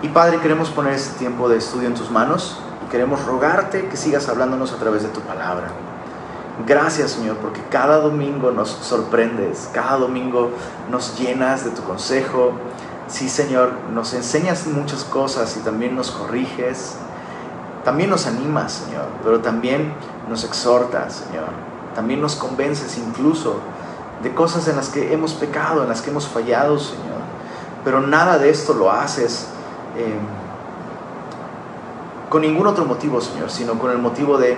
Y Padre, queremos poner este tiempo de estudio en tus manos y queremos rogarte que sigas hablándonos a través de tu palabra. Gracias Señor, porque cada domingo nos sorprendes, cada domingo nos llenas de tu consejo. Sí Señor, nos enseñas muchas cosas y también nos corriges. También nos animas, Señor, pero también nos exhortas, Señor. También nos convences incluso de cosas en las que hemos pecado, en las que hemos fallado, Señor. Pero nada de esto lo haces con ningún otro motivo, Señor, sino con el motivo de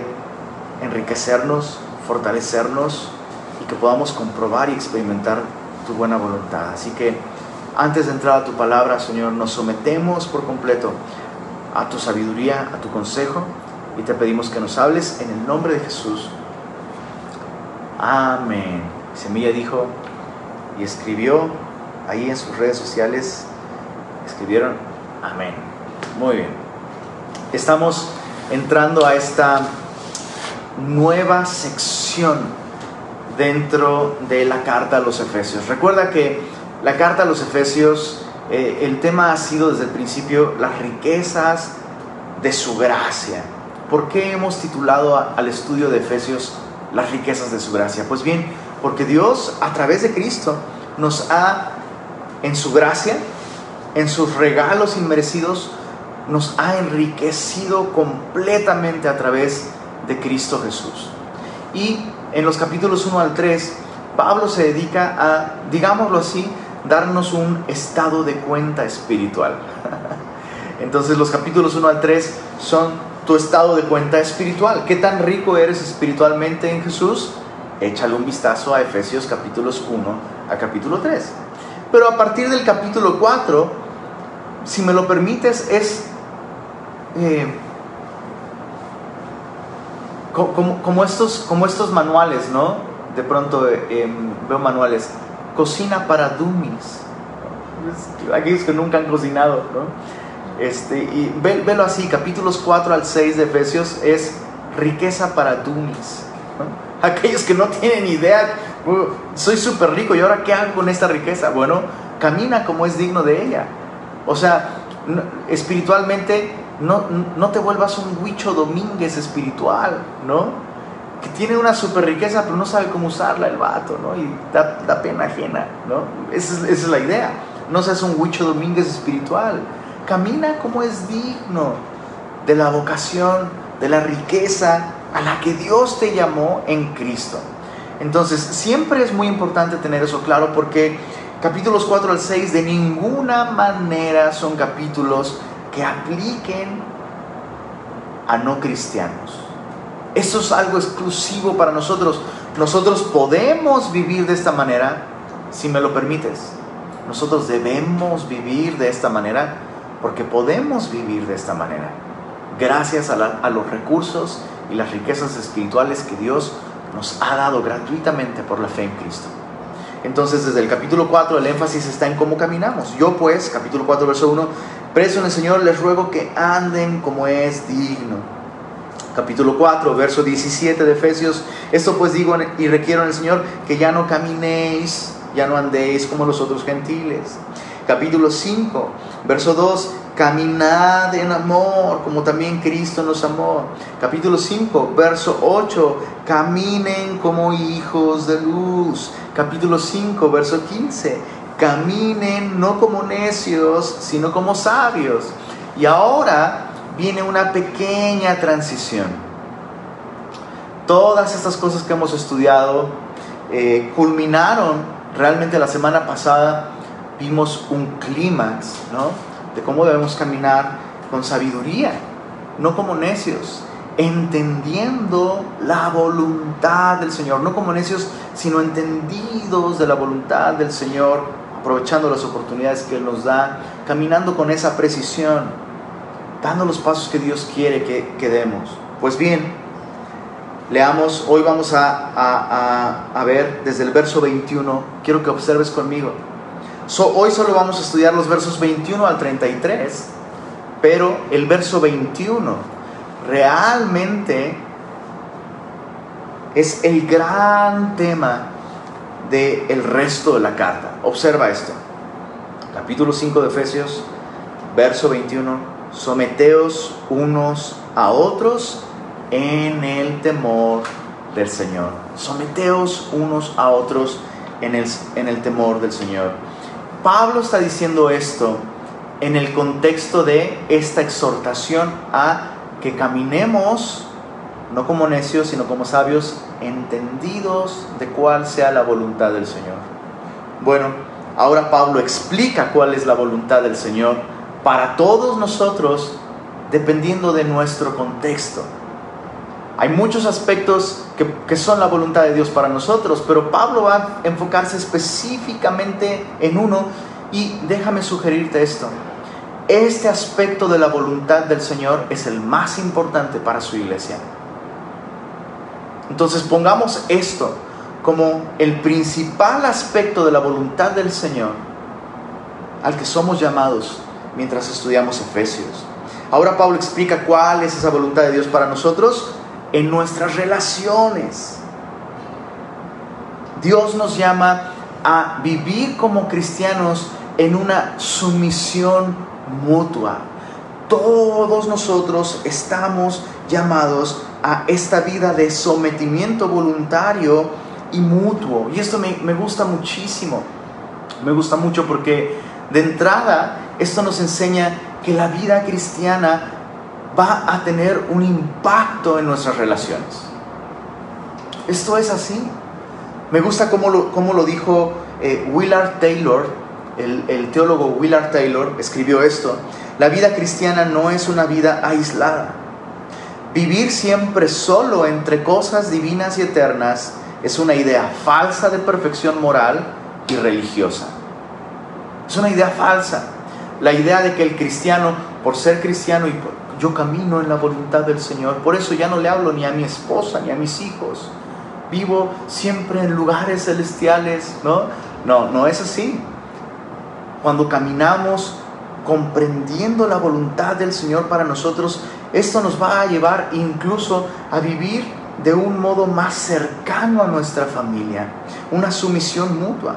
enriquecernos, fortalecernos y que podamos comprobar y experimentar tu buena voluntad. Así que antes de entrar a tu palabra, Señor, nos sometemos por completo a tu sabiduría, a tu consejo y te pedimos que nos hables en el nombre de Jesús. Amén. Semilla dijo y escribió ahí en sus redes sociales, escribieron amén. Muy bien. Estamos entrando a esta nueva sección dentro de la carta a los Efesios. Recuerda que la carta a los Efesios, eh, el tema ha sido desde el principio las riquezas de su gracia. ¿Por qué hemos titulado al estudio de Efesios las riquezas de su gracia? Pues bien, porque Dios a través de Cristo nos ha, en su gracia, en sus regalos inmerecidos, nos ha enriquecido completamente a través de Cristo Jesús. Y en los capítulos 1 al 3, Pablo se dedica a, digámoslo así, darnos un estado de cuenta espiritual. Entonces los capítulos 1 al 3 son tu estado de cuenta espiritual. ¿Qué tan rico eres espiritualmente en Jesús? Échale un vistazo a Efesios capítulos 1 a capítulo 3. Pero a partir del capítulo 4, si me lo permites, es eh, como, estos, como estos manuales, ¿no? De pronto eh, em, veo manuales. Cocina para dummies. Aquellos que nunca han cocinado, ¿no? Este, y velo así, capítulos 4 al 6 de Efesios es riqueza para dummies. Aquellos que no tienen idea, soy súper rico y ahora ¿qué hago con esta riqueza? Bueno, camina como es digno de ella. O sea, espiritualmente no, te vuelvas un huicho domínguez espiritual, ¿no? Que tiene una super riqueza, pero no sabe cómo usarla el vato, ¿no? Y da, pena ajena, ¿no? Esa es, la idea. No seas un huicho domínguez espiritual. Camina como es digno de la vocación, de la riqueza a la que Dios te llamó en Cristo. Entonces, siempre es muy importante tener eso claro porque capítulos 4 al 6 de ninguna manera son capítulos que apliquen a no cristianos. Eso es algo exclusivo para nosotros. Nosotros podemos vivir de esta manera, si me lo permites. Nosotros debemos vivir de esta manera porque podemos vivir de esta manera. Gracias a, a los recursos y las riquezas espirituales que Dios nos ha dado gratuitamente por la fe en Cristo. Entonces, desde el capítulo 4, el énfasis está en cómo caminamos. Yo, pues, capítulo 4, verso 1, Preso en el Señor, les ruego que anden como es digno. Capítulo 4, verso 17 de Efesios. Esto pues digo y requiero en el Señor que ya no caminéis, ya no andéis como los otros gentiles. Capítulo 5, verso 2. Caminad en amor, como también Cristo nos amó. Capítulo 5, verso 8. Caminen como hijos de luz. Capítulo 5, verso 15 caminen no como necios, sino como sabios. Y ahora viene una pequeña transición. Todas estas cosas que hemos estudiado eh, culminaron realmente la semana pasada. Vimos un clímax, ¿no? De cómo debemos caminar con sabiduría, no como necios, entendiendo la voluntad del Señor, no como necios, sino entendidos de la voluntad del Señor aprovechando las oportunidades que Él nos da, caminando con esa precisión, dando los pasos que Dios quiere que, demos. Pues bien, leamos, hoy vamos a, a, ver desde el verso 21, quiero que observes conmigo. hoy solo vamos a estudiar los versos 21 al 33, pero el verso 21 realmente es el gran tema del el resto de la carta. Observa esto. Capítulo 5 de Efesios, Verso 21, someteos unos a otros en el temor del Señor. Someteos unos a otros en el, en el temor del Señor. Pablo está diciendo esto en el contexto de esta exhortación a que caminemos, no como necios, sino como sabios, entendidos de cuál sea la voluntad del Señor. Bueno, ahora Pablo explica cuál es la voluntad del Señor para todos nosotros, dependiendo de nuestro contexto. Hay muchos aspectos que, son la voluntad de Dios para nosotros, pero Pablo va a enfocarse específicamente en uno y déjame sugerirte esto. Este aspecto de la voluntad del Señor es el más importante para su iglesia. Entonces pongamos esto como el principal aspecto de la voluntad del Señor al que somos llamados mientras estudiamos Efesios. Ahora Pablo explica cuál es esa voluntad de Dios para nosotros en nuestras relaciones. Dios nos llama a vivir como cristianos en una sumisión mutua. Todos nosotros estamos llamados a esta vida de sometimiento voluntario y mutuo. Y esto me, me gusta muchísimo. Me gusta mucho porque de entrada esto nos enseña que la vida cristiana va a tener un impacto en nuestras relaciones. Esto es así. Me gusta cómo lo, cómo lo dijo eh, Willard Taylor el, teólogo Willard Taylor escribió esto, la vida cristiana no es una vida aislada. Vivir siempre solo entre cosas divinas y eternas es una idea falsa de perfección moral y religiosa. Es una idea falsa. La idea de que el cristiano, por ser cristiano, y yo camino en la voluntad del Señor, por eso ya no le hablo ni a mi esposa ni a mis hijos. Vivo siempre en lugares celestiales, ¿no? No, no es así cuando caminamos comprendiendo la voluntad del Señor para nosotros, esto nos va a llevar incluso a vivir de un modo más cercano a nuestra familia, una sumisión mutua.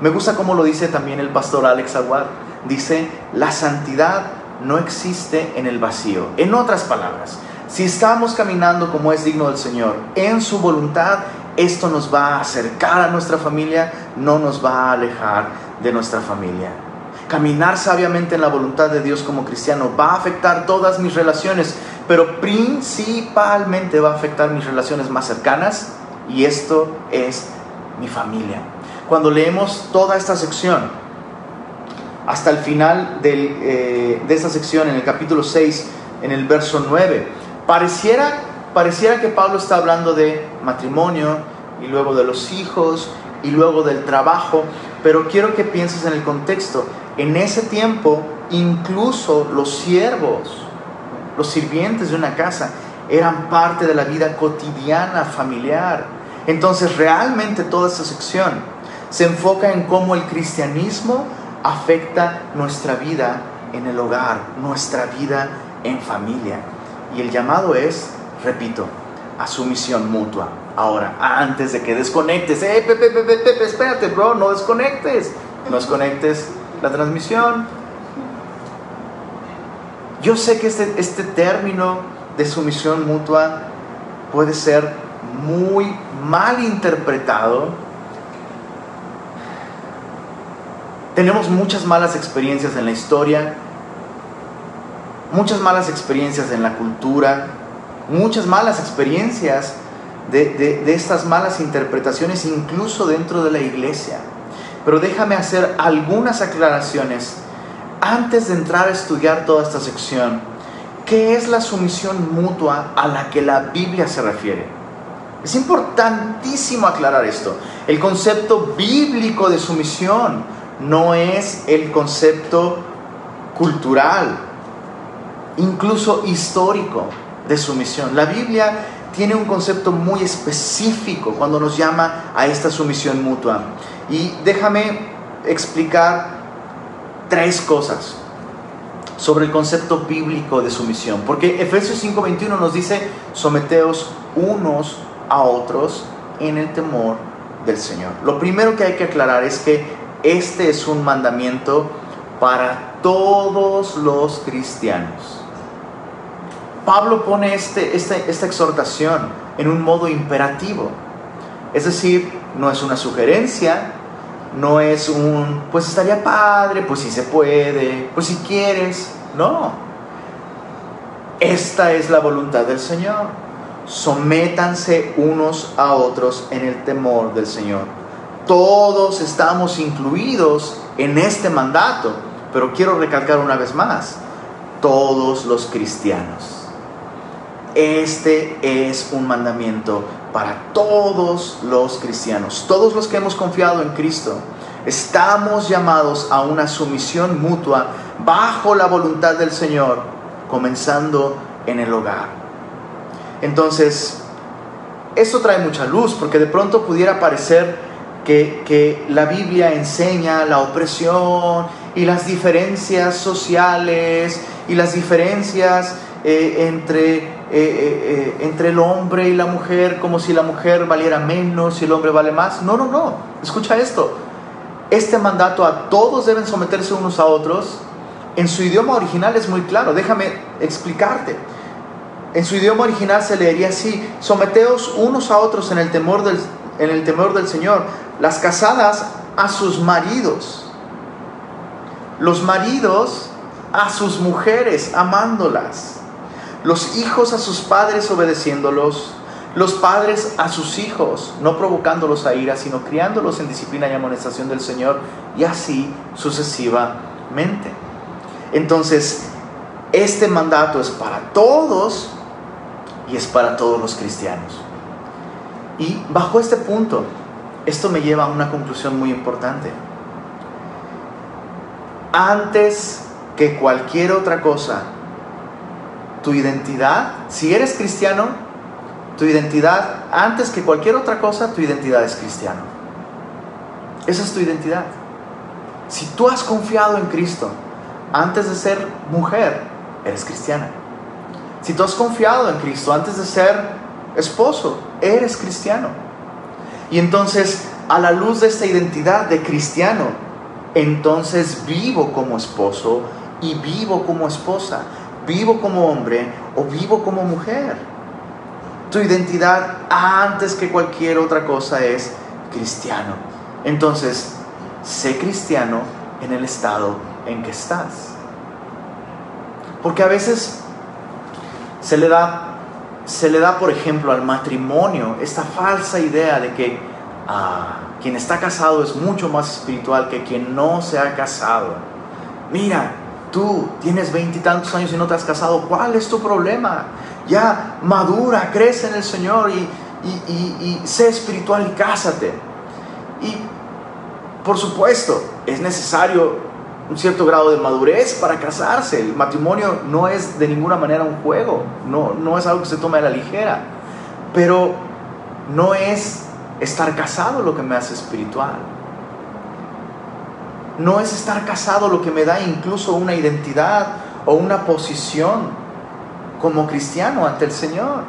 Me gusta como lo dice también el pastor Alex Aguad. Dice, la santidad no existe en el vacío. En otras palabras, si estamos caminando como es digno del Señor, en su voluntad, esto nos va a acercar a nuestra familia, no nos va a alejar de nuestra familia. Caminar sabiamente en la voluntad de Dios como cristiano va a afectar todas mis relaciones, pero principalmente va a afectar mis relaciones más cercanas y esto es mi familia. Cuando leemos toda esta sección, hasta el final eh, de esta sección, en el capítulo 6, en el verso 9, pareciera, pareciera que Pablo está hablando de matrimonio y luego de los hijos y luego del trabajo, pero quiero que pienses en el contexto. En ese tiempo, incluso los siervos, los sirvientes de una casa, eran parte de la vida cotidiana, familiar. Entonces, realmente toda esta sección se enfoca en cómo el cristianismo afecta nuestra vida en el hogar, nuestra vida en familia. Y el llamado es, repito, a sumisión mutua. Ahora, antes de que desconectes, eh, Pepe, Pepe, Pepe, espérate, bro, no desconectes. No desconectes la transmisión. Yo sé que este, este término de sumisión mutua puede ser muy mal interpretado. Tenemos muchas malas experiencias en la historia, muchas malas experiencias en la cultura, muchas malas experiencias de, estas malas interpretaciones incluso dentro de la iglesia. Pero déjame hacer algunas aclaraciones antes de entrar a estudiar toda esta sección. ¿Qué es la sumisión mutua a la que la Biblia se refiere? Es importantísimo aclarar esto. El concepto bíblico de sumisión no es el concepto cultural, incluso histórico de sumisión. La Biblia tiene un concepto muy específico cuando nos llama a esta sumisión mutua. Y déjame explicar tres cosas sobre el concepto bíblico de sumisión. Porque Efesios 5:21 nos dice, someteos unos a otros en el temor del Señor. Lo primero que hay que aclarar es que este es un mandamiento para todos los cristianos. Pablo pone este, este, esta exhortación en un modo imperativo. Es decir, no es una sugerencia, no es un, pues estaría padre, pues si se puede, pues si quieres. No. Esta es la voluntad del Señor. Sométanse unos a otros en el temor del Señor. Todos estamos incluidos en este mandato, pero quiero recalcar una vez más, todos los cristianos. Este es un mandamiento para todos los cristianos, todos los que hemos confiado en Cristo. Estamos llamados a una sumisión mutua bajo la voluntad del Señor, comenzando en el hogar. Entonces, esto trae mucha luz, porque de pronto pudiera parecer que, la Biblia enseña la opresión y las diferencias sociales y las diferencias eh, entre, eh, eh, entre el hombre y la mujer, como si la mujer valiera menos y el hombre vale más. No, no, no. Escucha esto. Este mandato a todos deben someterse unos a otros. En su idioma original es muy claro. Déjame explicarte. En su idioma original se leería así: someteos unos a otros en el temor del, en el temor del Señor. Las casadas a sus maridos. Los maridos a sus mujeres, amándolas los hijos a sus padres obedeciéndolos, los padres a sus hijos, no provocándolos a ira, sino criándolos en disciplina y amonestación del Señor, y así sucesivamente. Entonces, este mandato es para todos y es para todos los cristianos. Y bajo este punto, esto me lleva a una conclusión muy importante. Antes que cualquier otra cosa, tu identidad, si eres cristiano, tu identidad, antes que cualquier otra cosa, tu identidad es cristiano. Esa es tu identidad. Si tú has confiado en Cristo, antes de ser mujer, eres cristiana. Si tú has confiado en Cristo antes de ser esposo, eres cristiano. Y entonces, a la luz de esta identidad de cristiano, entonces vivo como esposo y vivo como esposa vivo como hombre o vivo como mujer. Tu identidad antes que cualquier otra cosa es cristiano. Entonces, sé cristiano en el estado en que estás. Porque a veces se le da se le da, por ejemplo, al matrimonio esta falsa idea de que ah, quien está casado es mucho más espiritual que quien no se ha casado. Mira, Tú tienes veintitantos años y no te has casado. ¿Cuál es tu problema? Ya madura, crece en el Señor y, sé espiritual y cásate. Y por supuesto, es necesario un cierto grado de madurez para casarse. El matrimonio no es de ninguna manera un juego, no, no es algo que se tome a la ligera. Pero no es estar casado lo que me hace espiritual. No es estar casado lo que me da incluso una identidad o una posición como cristiano ante el Señor.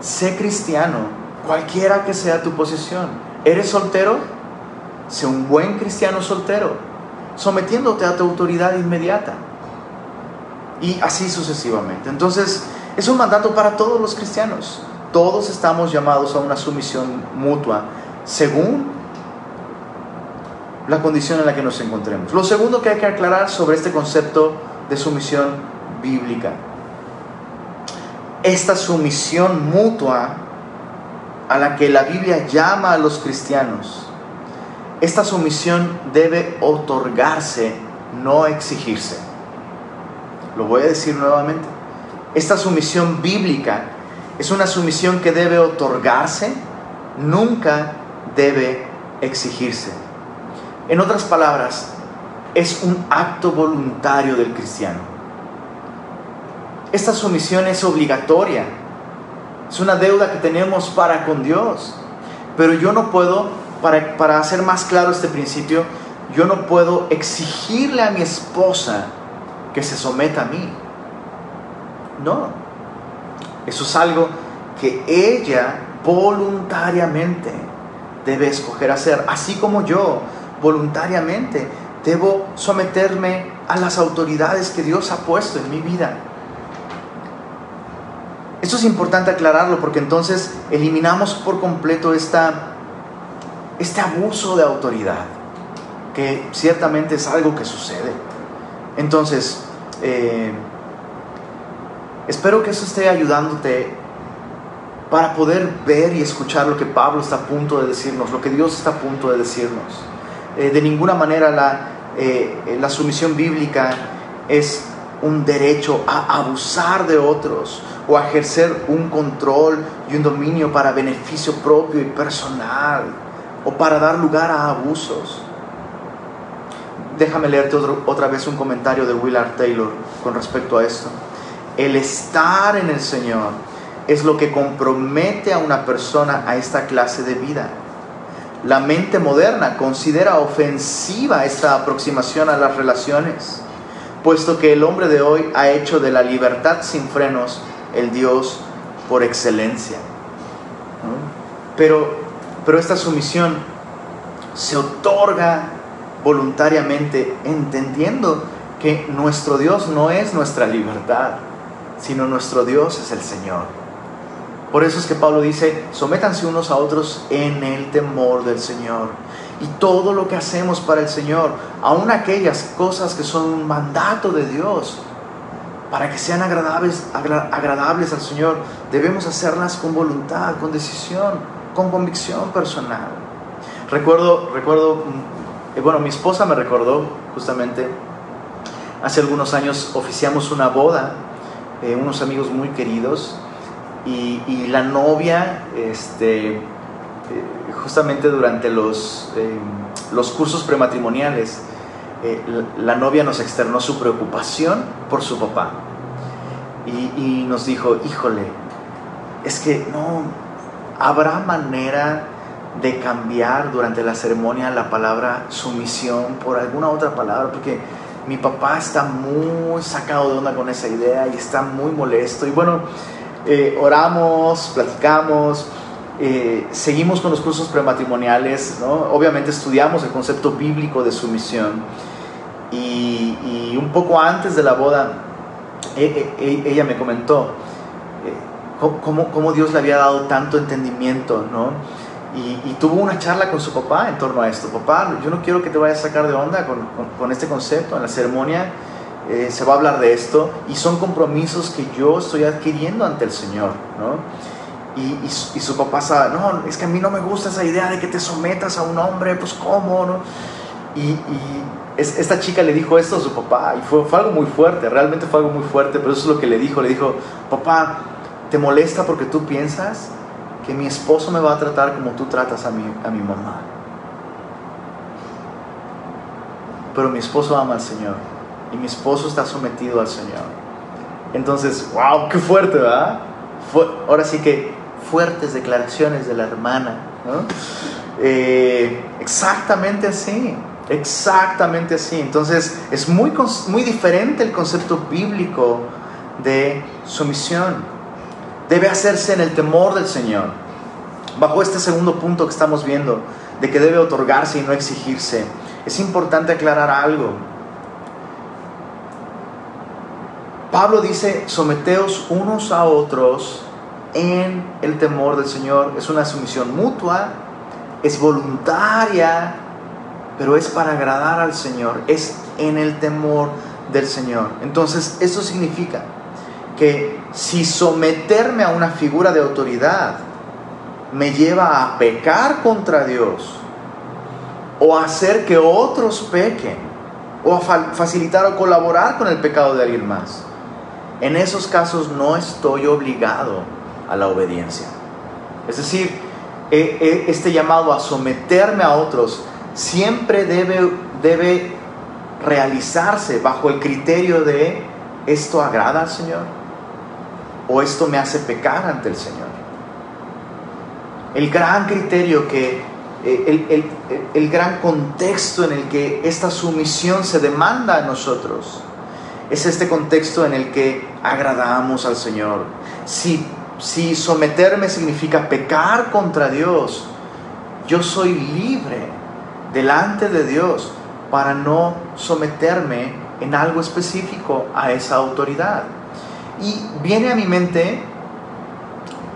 Sé cristiano, cualquiera que sea tu posición. ¿Eres soltero? Sé un buen cristiano soltero, sometiéndote a tu autoridad inmediata. Y así sucesivamente. Entonces, es un mandato para todos los cristianos. Todos estamos llamados a una sumisión mutua, según la condición en la que nos encontremos. Lo segundo que hay que aclarar sobre este concepto de sumisión bíblica. Esta sumisión mutua a la que la Biblia llama a los cristianos, esta sumisión debe otorgarse, no exigirse. Lo voy a decir nuevamente. Esta sumisión bíblica es una sumisión que debe otorgarse, nunca debe exigirse. En otras palabras, es un acto voluntario del cristiano. Esta sumisión es obligatoria. Es una deuda que tenemos para con Dios. Pero yo no puedo, para, para hacer más claro este principio, yo no puedo exigirle a mi esposa que se someta a mí. No. Eso es algo que ella voluntariamente debe escoger hacer, así como yo voluntariamente debo someterme a las autoridades que Dios ha puesto en mi vida. Esto es importante aclararlo porque entonces eliminamos por completo esta, este abuso de autoridad, que ciertamente es algo que sucede. Entonces, eh, espero que eso esté ayudándote para poder ver y escuchar lo que Pablo está a punto de decirnos, lo que Dios está a punto de decirnos. Eh, de ninguna manera la, eh, la sumisión bíblica es un derecho a abusar de otros o a ejercer un control y un dominio para beneficio propio y personal o para dar lugar a abusos. Déjame leerte otra vez un comentario de Willard Taylor con respecto a esto. El estar en el Señor es lo que compromete a una persona a esta clase de vida. La mente moderna considera ofensiva esta aproximación a las relaciones, puesto que el hombre de hoy ha hecho de la libertad sin frenos el Dios por excelencia. Pero, pero esta sumisión se otorga voluntariamente entendiendo que nuestro Dios no es nuestra libertad, sino nuestro Dios es el Señor. Por eso es que Pablo dice, sométanse unos a otros en el temor del Señor. Y todo lo que hacemos para el Señor, aun aquellas cosas que son un mandato de Dios, para que sean agradables, agradables al Señor, debemos hacerlas con voluntad, con decisión, con convicción personal. Recuerdo, recuerdo, mm, bueno, mi esposa me recordó justamente, hace algunos años oficiamos una boda, eh, unos amigos muy queridos, y, la novia, este, eh, justamente durante los, eh, los cursos prematrimoniales, eh, la, novia nos externó su preocupación por su papá. Y, y nos dijo, híjole, es que no, habrá manera de cambiar durante la ceremonia la palabra sumisión por alguna otra palabra, porque mi papá está muy sacado de onda con esa idea y está muy molesto. Y bueno, eh, oramos, platicamos, eh, seguimos con los cursos prematrimoniales, ¿no? obviamente estudiamos el concepto bíblico de sumisión y, y un poco antes de la boda e, e, e, ella me comentó eh, cómo, cómo, Dios le había dado tanto entendimiento, ¿no? Y, y, tuvo una charla con su papá en torno a esto. Papá, yo no quiero que te vayas a sacar de onda con, con, con este concepto. En la ceremonia eh, se va a hablar de esto y son compromisos que yo estoy adquiriendo ante el Señor, ¿no? Y, su papá sabe, no, es que a mí no me gusta esa idea de que te sometas a un hombre, pues cómo, ¿no? Y, y es, esta chica le dijo esto a su papá y fue, fue algo muy fuerte, realmente fue algo muy fuerte, pero eso es lo que le dijo, le dijo, papá, ¿te molesta porque tú piensas que mi esposo me va a tratar como tú tratas a mi, a mi mamá? Pero mi esposo ama al Señor y mi esposo está sometido al Señor. Entonces, wow, qué fuerte, ¿verdad? ahora sí que fuertes declaraciones de la hermana. Eh, exactamente así, exactamente así. Entonces, es muy, muy diferente el concepto bíblico de sumisión. Debe hacerse en el temor del Señor. Bajo este segundo punto que estamos viendo, de que debe otorgarse y no exigirse, es importante aclarar algo. Pablo dice, someteos unos a otros en el temor del Señor. Es una sumisión mutua, es voluntaria, pero es para agradar al Señor, es en el temor del Señor. Entonces, eso significa que si someterme a una figura de autoridad me lleva a pecar contra Dios, o a hacer que otros pequen, o a facilitar o colaborar con el pecado de alguien más, en esos casos no estoy obligado a la obediencia. Es decir, este llamado a someterme a otros siempre debe, debe realizarse bajo el criterio de esto agrada al Señor o esto me hace pecar ante el Señor. El gran criterio que, eh, el, el, el gran contexto en el que esta sumisión se demanda a nosotros es este contexto en el que agradamos al Señor. Si, si someterme significa pecar contra Dios, yo soy libre delante de Dios para no someterme en algo específico a esa autoridad. Y viene a mi mente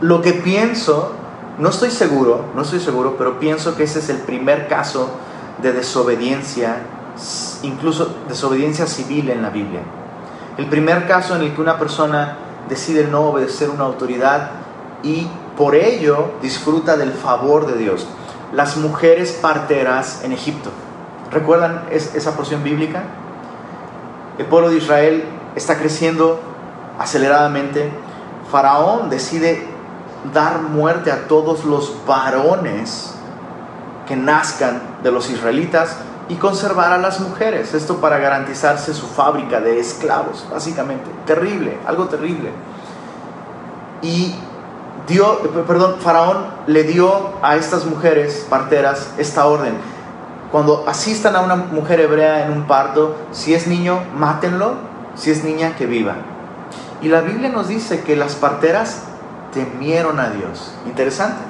lo que pienso, no estoy seguro, no estoy seguro, pero pienso que ese es el primer caso de desobediencia, incluso desobediencia civil en la Biblia. El primer caso en el que una persona decide no obedecer una autoridad y por ello disfruta del favor de Dios. Las mujeres parteras en Egipto. ¿Recuerdan esa porción bíblica? El pueblo de Israel está creciendo aceleradamente. Faraón decide dar muerte a todos los varones que nazcan de los israelitas y conservar a las mujeres. Esto para garantizarse su fábrica de esclavos, básicamente. Terrible, algo terrible. Y perdón, Faraón le dio a estas mujeres parteras esta orden. Cuando asistan a una mujer hebrea en un parto, si es niño, mátenlo, si es niña, que viva. Y la Biblia nos dice que las parteras temieron a Dios. Interesante.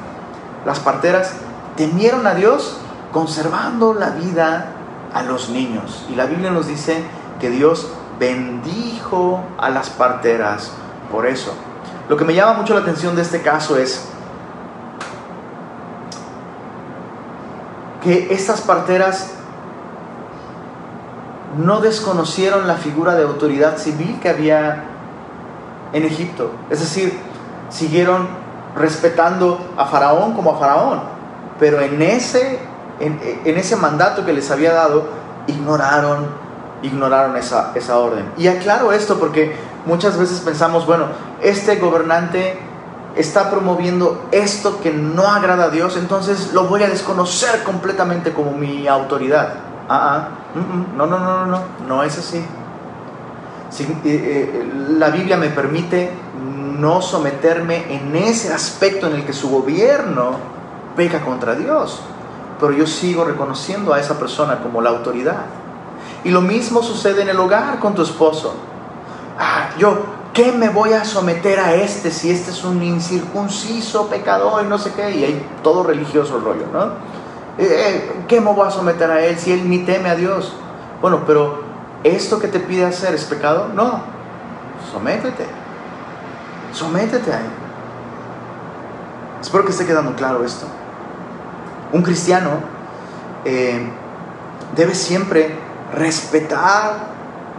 Las parteras temieron a Dios conservando la vida a los niños. Y la Biblia nos dice que Dios bendijo a las parteras por eso. Lo que me llama mucho la atención de este caso es que estas parteras no desconocieron la figura de autoridad civil que había en Egipto. Es decir, siguieron respetando a Faraón como a Faraón, pero en ese, en, ese mandato que les había dado, ignoraron, ignoraron esa, esa orden. Y aclaro esto porque muchas veces pensamos, bueno, este gobernante está promoviendo esto que no agrada a Dios, entonces lo voy a desconocer completamente como mi autoridad. Ah, mm, no, no, no, no, no, no es así. Eh, eh, la Biblia me permite no someterme en ese aspecto en el que su gobierno peca contra Dios, pero yo sigo reconociendo a esa persona como la autoridad. Y lo mismo sucede en el hogar con tu esposo. Ah, yo qué me voy a someter a este si este es un incircunciso pecador y no sé qué? Y hay todo religioso el rollo, ¿no? Eh, eh, ¿Qué me voy a someter a él si él ni teme a Dios? Bueno, pero ¿esto que te pide hacer es pecado? No, sométete, sométete a él. Espero que esté quedando claro esto. Un cristiano eh, debe siempre respetar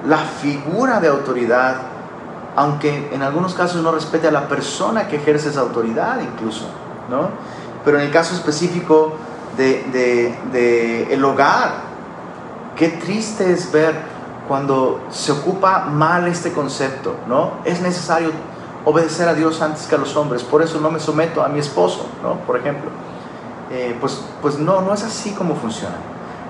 la figura de autoridad aunque en algunos casos no respete a la persona que ejerce esa autoridad incluso, ¿no? Pero en el caso específico de, de, el hogar, qué triste es ver cuando se ocupa mal este concepto, ¿no? Es necesario obedecer a Dios antes que a los hombres, por eso no me someto a mi esposo, ¿no? Por ejemplo. Eh, pues, pues no, no es así como funciona.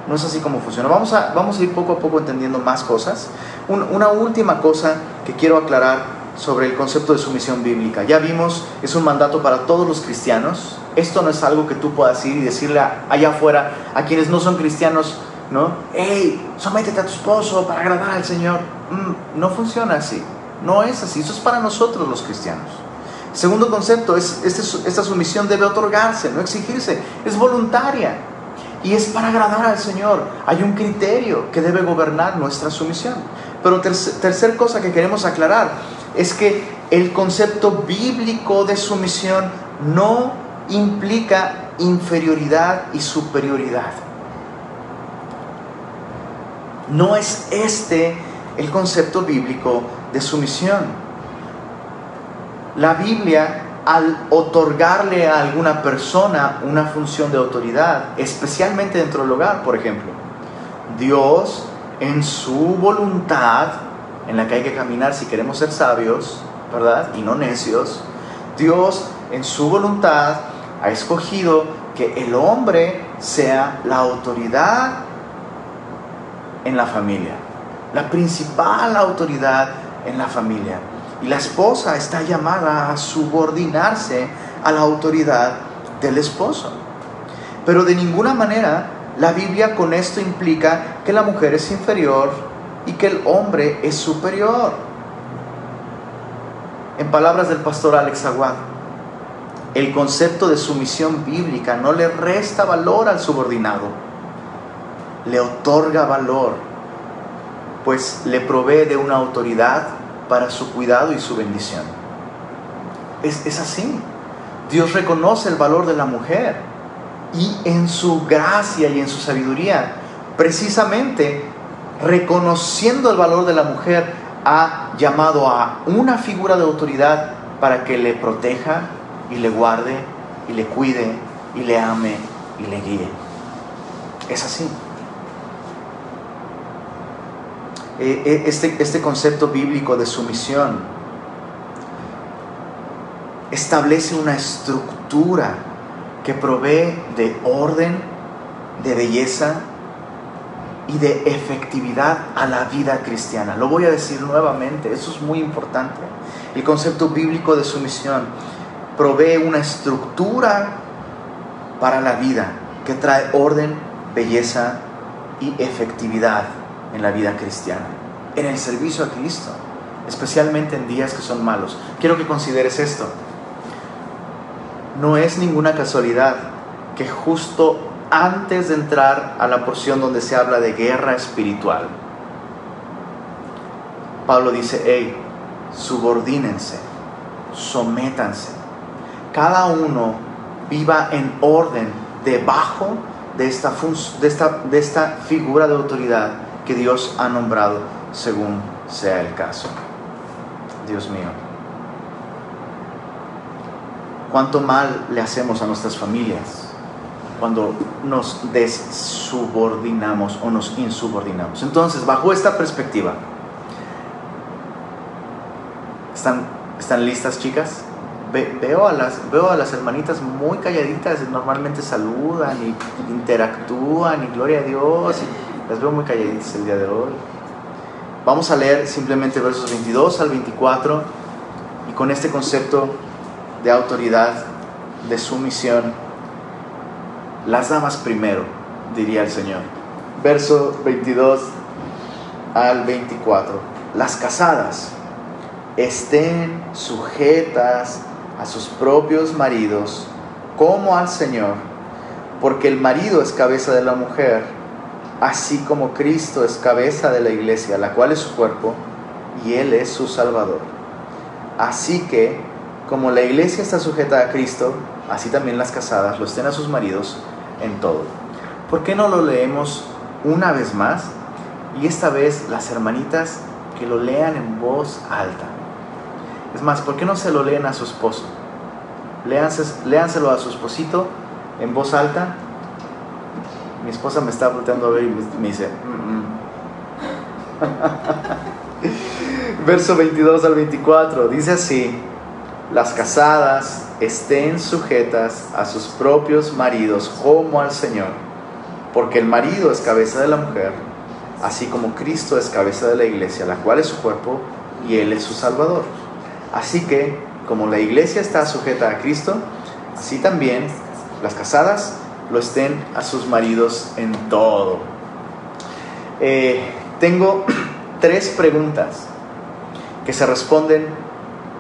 No es así como funciona. Vamos a, vamos a ir poco a poco entendiendo más cosas. una última cosa que quiero aclarar sobre el concepto de sumisión bíblica. Ya vimos, es un mandato para todos los cristianos. Esto no es algo que tú puedas ir y decirle allá afuera a quienes no son cristianos, ¿no? ¡Hey, sométete a tu esposo para agradar al Señor! Mm, no funciona así. No es así. Eso es para nosotros los cristianos. Segundo concepto, es, este, esta sumisión debe otorgarse, no exigirse. Es voluntaria y es para agradar al Señor. Hay un criterio que debe gobernar nuestra sumisión. Pero tercer, tercer cosa que queremos aclarar es que el concepto bíblico de sumisión no implica inferioridad y superioridad. No es este el concepto bíblico de sumisión. La Biblia al otorgarle a alguna persona una función de autoridad, especialmente dentro del hogar, por ejemplo. Dios, en su voluntad, en la que hay que caminar si queremos ser sabios, ¿verdad? Y no necios, Dios, en su voluntad, ha escogido que el hombre sea la autoridad en la familia, la principal autoridad en la familia. Y la esposa está llamada a subordinarse a la autoridad del esposo. Pero de ninguna manera la Biblia con esto implica que la mujer es inferior y que el hombre es superior. En palabras del pastor Alex Aguad, el concepto de sumisión bíblica no le resta valor al subordinado. le otorga valor, pues le provee de una autoridad para su cuidado y su bendición. Es, es así. Dios reconoce el valor de la mujer y en su gracia y en su sabiduría, precisamente reconociendo el valor de la mujer, ha llamado a una figura de autoridad para que le proteja y le guarde y le cuide y le ame y le guíe. Es así. Eh, eh, este, este concepto bíblico de sumisión establece una estructura que provee de orden, de belleza y de efectividad a la vida cristiana. Lo voy a decir nuevamente, eso es muy importante. El concepto bíblico de sumisión provee una estructura para la vida que trae orden, belleza y efectividad en la vida cristiana, en el servicio a Cristo, especialmente en días que son malos. Quiero que consideres esto. No es ninguna casualidad que justo antes de entrar a la porción donde se habla de guerra espiritual, Pablo dice, hey, subordínense, sométanse, cada uno viva en orden debajo de esta, de esta, de esta figura de autoridad Dios ha nombrado según sea el caso. Dios mío, cuánto mal le hacemos a nuestras familias cuando nos desubordinamos o nos insubordinamos. Entonces, bajo esta perspectiva, ¿están, están listas chicas? veo, a las, veo a las hermanitas muy calladitas, normalmente saludan y interactúan y gloria a Dios. Las veo muy calladitas el día de hoy. Vamos a leer simplemente versos 22 al 24 y con este concepto de autoridad, de sumisión, las damas primero, diría el Señor. Verso 22 al 24. Las casadas estén sujetas a sus propios maridos como al Señor, porque el marido es cabeza de la mujer, así como Cristo es cabeza de la iglesia, la cual es su cuerpo, y Él es su Salvador. Así que, como la iglesia está sujeta a Cristo, así también las casadas lo estén a sus maridos en todo. ¿Por qué no lo leemos una vez más? Y esta vez las hermanitas que lo lean en voz alta. Es más, ¿por qué no se lo leen a su esposo? léanselo a su esposito en voz alta. Mi esposa me está volteando a ver y me dice, mm, mm". verso 22 al 24, dice así, las casadas estén sujetas a sus propios maridos como al Señor, porque el marido es cabeza de la mujer, así como Cristo es cabeza de la iglesia, la cual es su cuerpo y Él es su Salvador. Así que, como la iglesia está sujeta a Cristo, así también las casadas lo estén a sus maridos en todo. Eh, tengo tres preguntas que se responden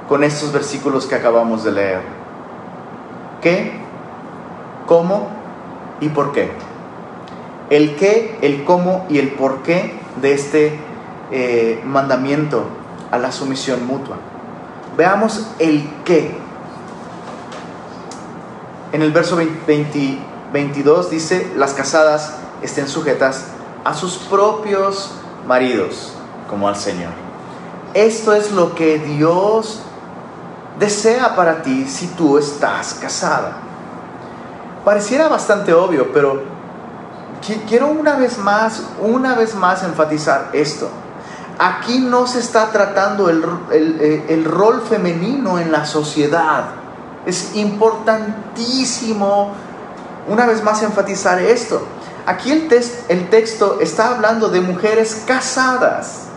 con estos versículos que acabamos de leer. ¿Qué? ¿Cómo? ¿Y por qué? El qué, el cómo y el por qué de este eh, mandamiento a la sumisión mutua. Veamos el qué. En el verso 22 dice, las casadas estén sujetas a sus propios maridos, como al Señor. Esto es lo que Dios desea para ti si tú estás casada. Pareciera bastante obvio, pero quiero una vez más, una vez más enfatizar esto. Aquí no se está tratando el, el, rol femenino en la sociedad. Es importantísimo, una vez más, enfatizar esto. Aquí el, texto está hablando de mujeres casadas.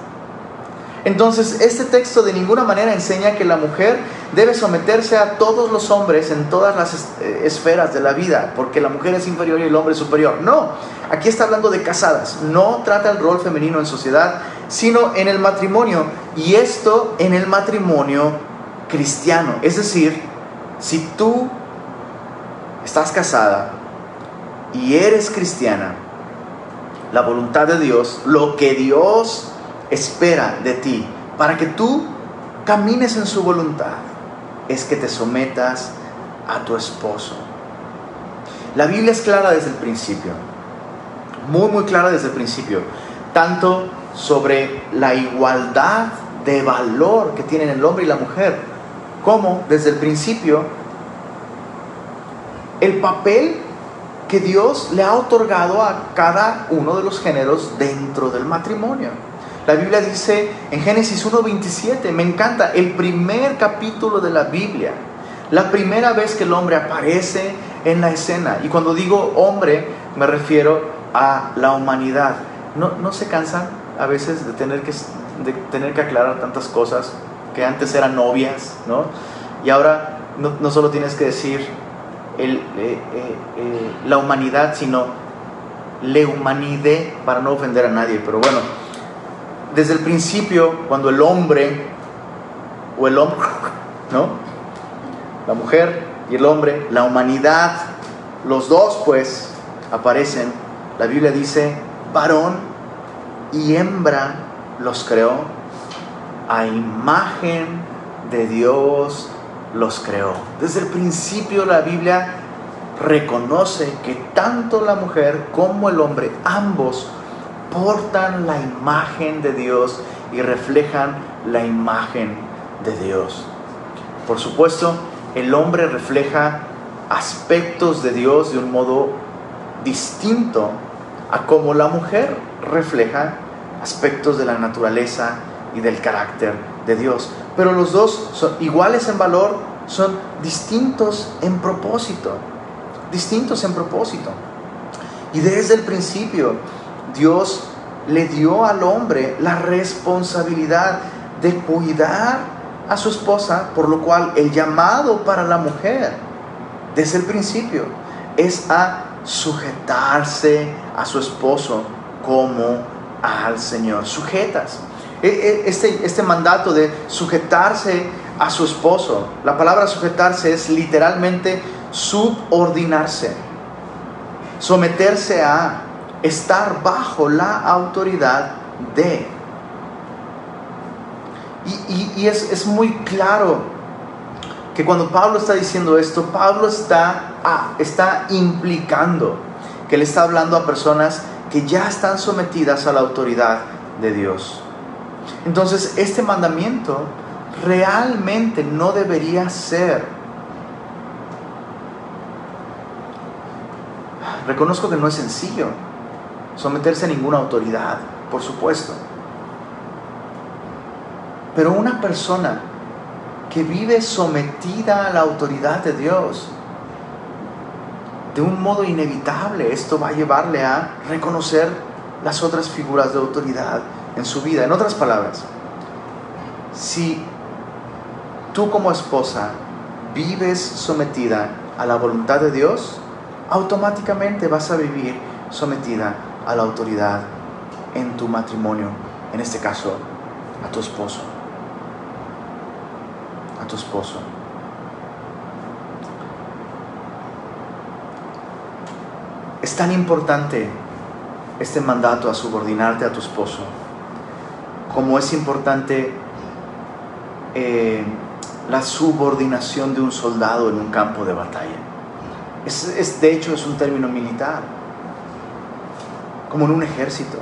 Entonces, este texto de ninguna manera enseña que la mujer debe someterse a todos los hombres en todas las eh, esferas de la vida, porque la mujer es inferior y el hombre es superior. No, aquí está hablando de casadas. No trata el rol femenino en sociedad, sino en el matrimonio. Y esto en el matrimonio cristiano. Es decir, si tú estás casada y eres cristiana, la voluntad de Dios, lo que Dios espera de ti, para que tú camines en su voluntad, es que te sometas a tu esposo. La Biblia es clara desde el principio, muy, muy clara desde el principio, tanto sobre la igualdad de valor que tienen el hombre y la mujer, como desde el principio el papel que Dios le ha otorgado a cada uno de los géneros dentro del matrimonio. La Biblia dice en Génesis 1.27, me encanta, el primer capítulo de la Biblia, la primera vez que el hombre aparece en la escena. Y cuando digo hombre, me refiero a la humanidad. ¿No, no se cansan a veces de tener, que, de tener que aclarar tantas cosas que antes eran novias, ¿no? Y ahora no, no solo tienes que decir eh, eh, eh, la humanidad, sino le humanidad para no ofender a nadie. Pero bueno, desde el principio, cuando el hombre, o el hombre, ¿no? La mujer y el hombre, la humanidad, los dos pues aparecen, la Biblia dice, varón y hembra los creó, a imagen de Dios los creó. Desde el principio la Biblia reconoce que tanto la mujer como el hombre, ambos, portan la imagen de Dios y reflejan la imagen de Dios. Por supuesto, el hombre refleja aspectos de Dios de un modo distinto a como la mujer refleja aspectos de la naturaleza y del carácter de Dios. Pero los dos son iguales en valor, son distintos en propósito. Distintos en propósito. Y desde el principio Dios le dio al hombre la responsabilidad de cuidar a su esposa, por lo cual el llamado para la mujer desde el principio es a sujetarse a su esposo como al Señor. Sujetas. E, e, este, este mandato de sujetarse a su esposo, la palabra sujetarse es literalmente subordinarse, someterse a, estar bajo la autoridad de. Y, es, es, muy claro que cuando Pablo está diciendo esto, Pablo está, está implicando que le está hablando a personas que ya están sometidas a la autoridad de Dios. Entonces, este mandamiento realmente no debería ser. Reconozco que no es sencillo someterse a ninguna autoridad, por supuesto. Pero una persona que vive sometida a la autoridad de Dios, de un modo inevitable, esto va a llevarle a reconocer las otras figuras de autoridad en su vida. En otras palabras, si tú como esposa vives sometida a la voluntad de Dios, automáticamente vas a vivir sometida a la autoridad en tu matrimonio, en este caso, a tu esposo. A tu esposo. Es tan importante este mandato a subordinarte a tu esposo como es importante eh, la subordinación de un soldado en un campo de batalla. Es, de hecho, es un término militar, como en un ejército.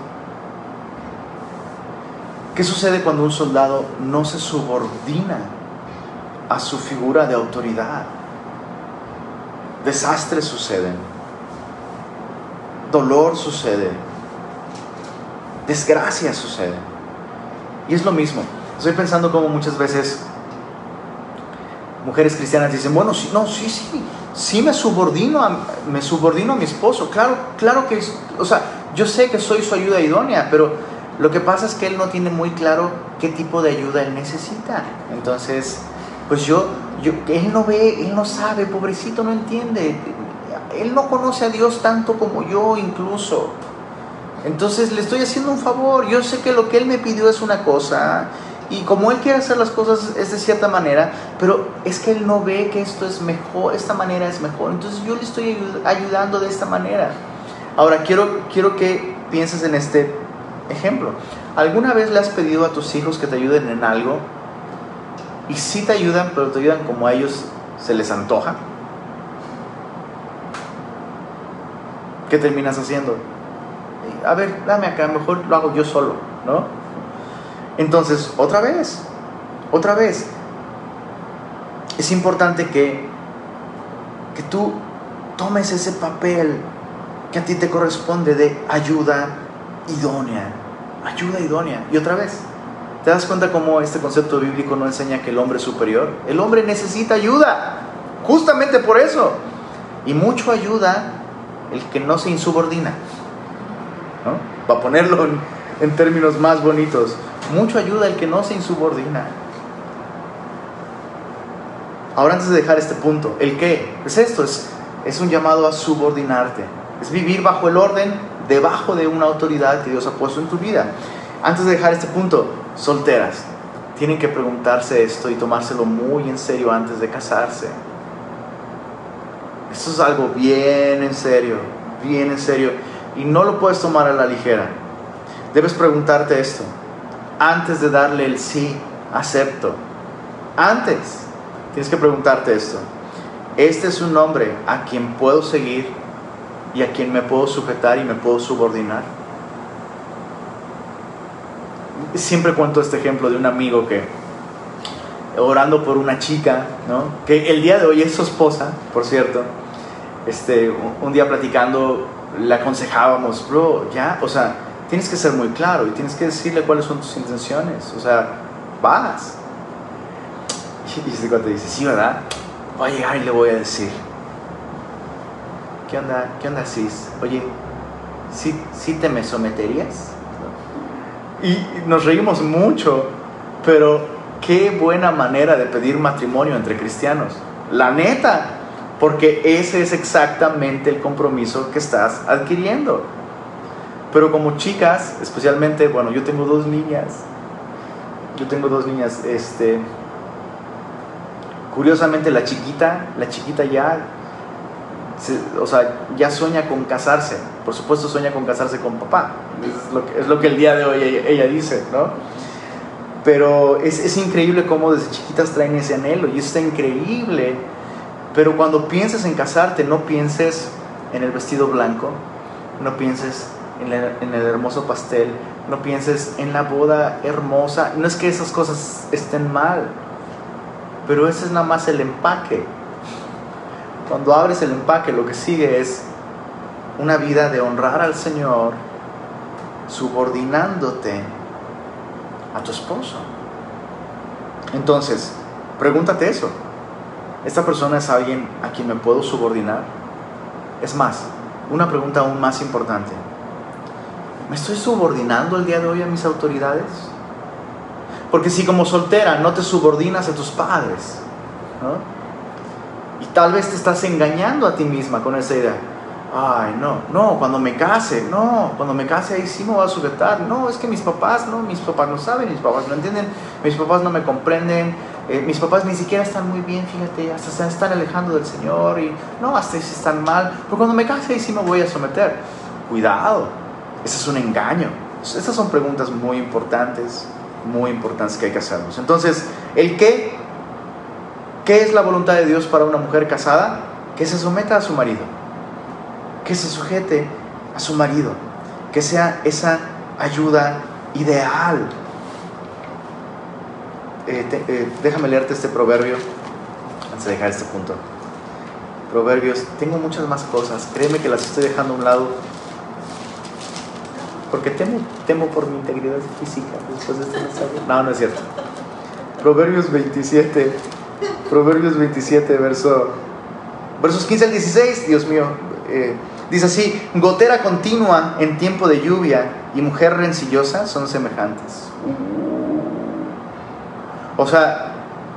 ¿Qué sucede cuando un soldado no se subordina a su figura de autoridad? Desastres suceden, dolor sucede, desgracia sucede. Y es lo mismo. Estoy pensando como muchas veces mujeres cristianas dicen, bueno, sí, no, sí, sí, sí me subordino a, me subordino a mi esposo. Claro, claro que, o sea, yo sé que soy su ayuda idónea, pero lo que pasa es que él no tiene muy claro qué tipo de ayuda él necesita. Entonces, pues yo, yo, él no ve, él no sabe, pobrecito, no entiende. Él no conoce a Dios tanto como yo incluso. Entonces le estoy haciendo un favor. Yo sé que lo que él me pidió es una cosa y como él quiere hacer las cosas es de cierta manera, pero es que él no ve que esto es mejor, esta manera es mejor. Entonces yo le estoy ayudando de esta manera. Ahora quiero, quiero que pienses en este ejemplo. ¿Alguna vez le has pedido a tus hijos que te ayuden en algo? Y sí te ayudan, pero te ayudan como a ellos se les antoja. ¿Qué terminas haciendo? A ver, dame acá, mejor lo hago yo solo, ¿no? Entonces, otra vez, otra vez, es importante que, que tú tomes ese papel que a ti te corresponde de ayuda idónea. Ayuda idónea. Y otra vez, ¿te das cuenta cómo este concepto bíblico no enseña que el hombre es superior? El hombre necesita ayuda, justamente por eso. Y mucho ayuda el que no se insubordina. ¿No? Para ponerlo en, términos más bonitos, mucho ayuda el que no se insubordina. Ahora antes de dejar este punto, ¿el qué? Es esto, es, es un llamado a subordinarte. Es vivir bajo el orden, debajo de una autoridad que Dios ha puesto en tu vida. Antes de dejar este punto, solteras, tienen que preguntarse esto y tomárselo muy en serio antes de casarse. Esto es algo bien en serio, bien en serio. Y no lo puedes tomar a la ligera. Debes preguntarte esto antes de darle el sí, acepto. Antes, tienes que preguntarte esto. Este es un hombre a quien puedo seguir y a quien me puedo sujetar y me puedo subordinar. Siempre cuento este ejemplo de un amigo que, orando por una chica, ¿no? que el día de hoy es su esposa, por cierto, este, un día platicando, le aconsejábamos, bro, ya, o sea, tienes que ser muy claro y tienes que decirle cuáles son tus intenciones, o sea, vas. Y este cuate dice, sí, ¿verdad? Voy a llegar y le voy a decir, ¿qué onda, qué onda, Cis? Oye, ¿sí, ¿sí te me someterías? Y nos reímos mucho, pero qué buena manera de pedir matrimonio entre cristianos. La neta, porque ese es exactamente el compromiso que estás adquiriendo. Pero como chicas, especialmente, bueno, yo tengo dos niñas. Yo tengo dos niñas, este curiosamente la chiquita, la chiquita ya o sea, ya sueña con casarse. Por supuesto sueña con casarse con papá. Es lo que, es lo que el día de hoy ella, dice, ¿no? Pero es, es, increíble cómo desde chiquitas traen ese anhelo y está increíble. Pero cuando pienses en casarte, no pienses en el vestido blanco, no pienses en, en el hermoso pastel, no pienses en la boda hermosa. No es que esas cosas estén mal, pero ese es nada más el empaque cuando abres el empaque, lo que sigue es una vida de honrar al Señor, subordinándote a tu esposo. Entonces, pregúntate eso. ¿Esta persona es alguien a quien me puedo subordinar? Es más, una pregunta aún más importante. ¿Me estoy subordinando el día de hoy a mis autoridades? Porque si como soltera no te subordinas a tus padres, ¿no? Y tal vez te estás engañando a ti misma con esa idea. Ay, no, no, cuando me case, no, cuando me case ahí sí me voy a sujetar. No, es que mis papás, no, mis papás no saben, mis papás no entienden, mis papás no me comprenden, eh, mis papás ni siquiera están muy bien, fíjate, hasta se están alejando del Señor y no, hasta si están mal. Pero cuando me case ahí sí me voy a someter. Cuidado, ese es un engaño. Estas son preguntas muy importantes, muy importantes que hay que hacernos. Entonces, el qué ¿Qué es la voluntad de Dios para una mujer casada? Que se someta a su marido, que se sujete a su marido, que sea esa ayuda ideal. Eh, eh, déjame leerte este proverbio antes de dejar este punto. Proverbios, tengo muchas más cosas, créeme que las estoy dejando a un lado porque temo, temo por mi integridad física después de este mensaje. No, no es cierto. Proverbios 27, Proverbios 27, verso, versos 15 al 16, Dios mío, eh, dice así, gotera continua en tiempo de lluvia y mujer rencillosa son semejantes. O sea,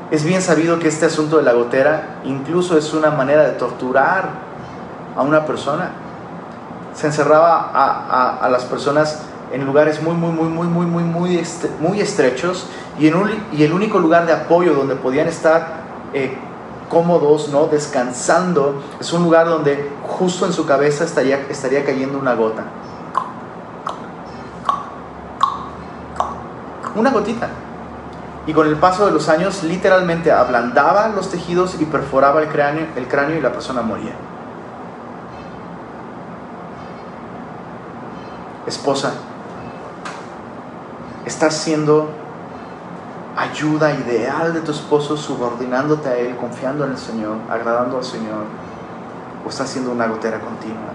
es bien sabido que este asunto de la gotera incluso es una manera de torturar a una persona. Se encerraba a, a, las personas en lugares muy, muy, muy, muy, muy, muy, muy, este, muy estrechos y, en un, y el único lugar de apoyo donde podían estar eh, cómodos, ¿no? descansando, es un lugar donde justo en su cabeza estaría, estaría cayendo una gota. Una gotita. Y con el paso de los años literalmente ablandaba los tejidos y perforaba el cráneo, el cráneo y la persona moría. Esposa, estás siendo ayuda ideal de tu esposo, subordinándote a él, confiando en el Señor, agradando al Señor, o estás siendo una gotera continua.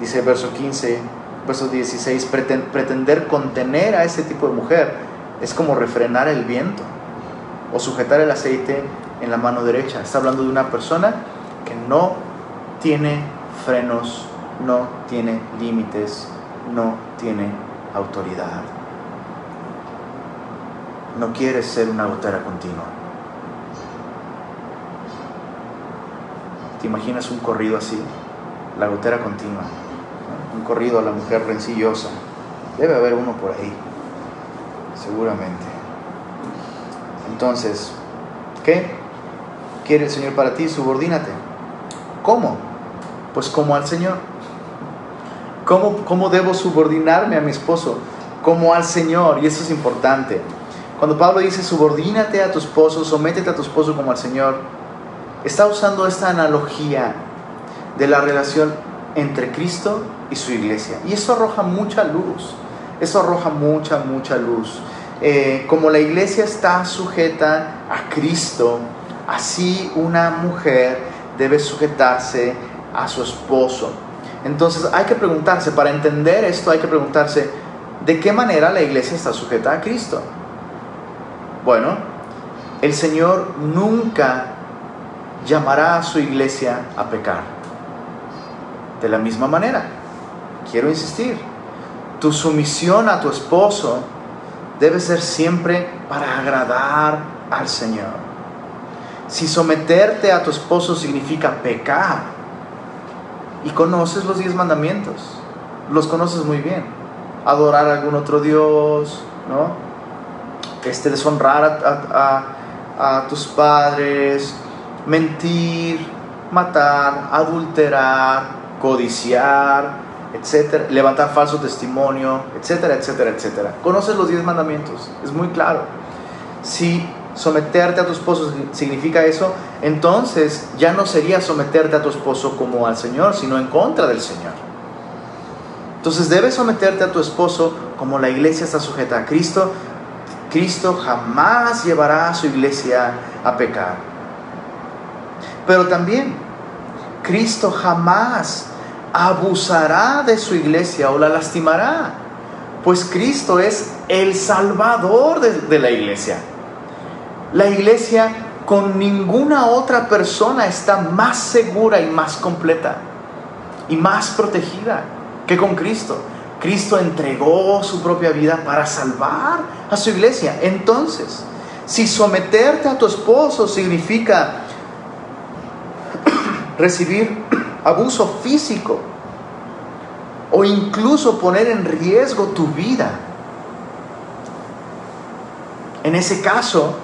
Dice el verso 15, verso 16, pretender contener a ese tipo de mujer es como refrenar el viento o sujetar el aceite en la mano derecha. Está hablando de una persona que no tiene frenos, no tiene límites, no tiene autoridad. No quiere ser una gotera continua. ¿Te imaginas un corrido así? La gotera continua un corrido a la mujer rencillosa. Debe haber uno por ahí, seguramente. Entonces, ¿qué quiere el Señor para ti? Subordínate. ¿Cómo? Pues como al Señor. ¿Cómo, ¿Cómo debo subordinarme a mi esposo? Como al Señor. Y eso es importante. Cuando Pablo dice subordínate a tu esposo, sométete a tu esposo como al Señor, está usando esta analogía de la relación entre Cristo y su iglesia. Y eso arroja mucha luz, eso arroja mucha, mucha luz. Eh, como la iglesia está sujeta a Cristo, así una mujer debe sujetarse a su esposo. Entonces hay que preguntarse, para entender esto hay que preguntarse, ¿de qué manera la iglesia está sujeta a Cristo? Bueno, el Señor nunca llamará a su iglesia a pecar. De la misma manera, quiero insistir, tu sumisión a tu esposo debe ser siempre para agradar al Señor. Si someterte a tu esposo significa pecar, y conoces los diez mandamientos, los conoces muy bien, adorar a algún otro Dios, ¿no? Este, deshonrar a, a tus padres, mentir, matar, adulterar, codiciar, etcétera, levantar falso testimonio, etcétera, etcétera, etcétera. Conoces los diez mandamientos, es muy claro. Si someterte a tu esposo significa eso, entonces ya no sería someterte a tu esposo como al Señor, sino en contra del Señor. Entonces debes someterte a tu esposo como la iglesia está sujeta a Cristo. Cristo jamás llevará a su iglesia a pecar. Pero también Cristo jamás abusará de su iglesia o la lastimará, pues Cristo es el salvador de, la iglesia. La iglesia con ninguna otra persona está más segura y más completa y más protegida que con Cristo. Cristo entregó su propia vida para salvar a su iglesia. Entonces, si someterte a tu esposo significa recibir abuso físico o incluso poner en riesgo tu vida. En ese caso,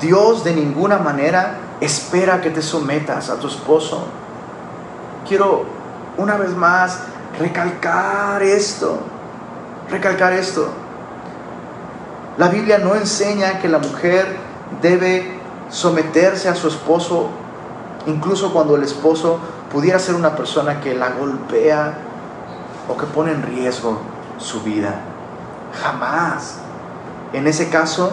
Dios de ninguna manera espera que te sometas a tu esposo. Quiero una vez más recalcar esto, recalcar esto. La Biblia no enseña que la mujer debe someterse a su esposo, incluso cuando el esposo pudiera ser una persona que la golpea o que pone en riesgo su vida. Jamás. En ese caso,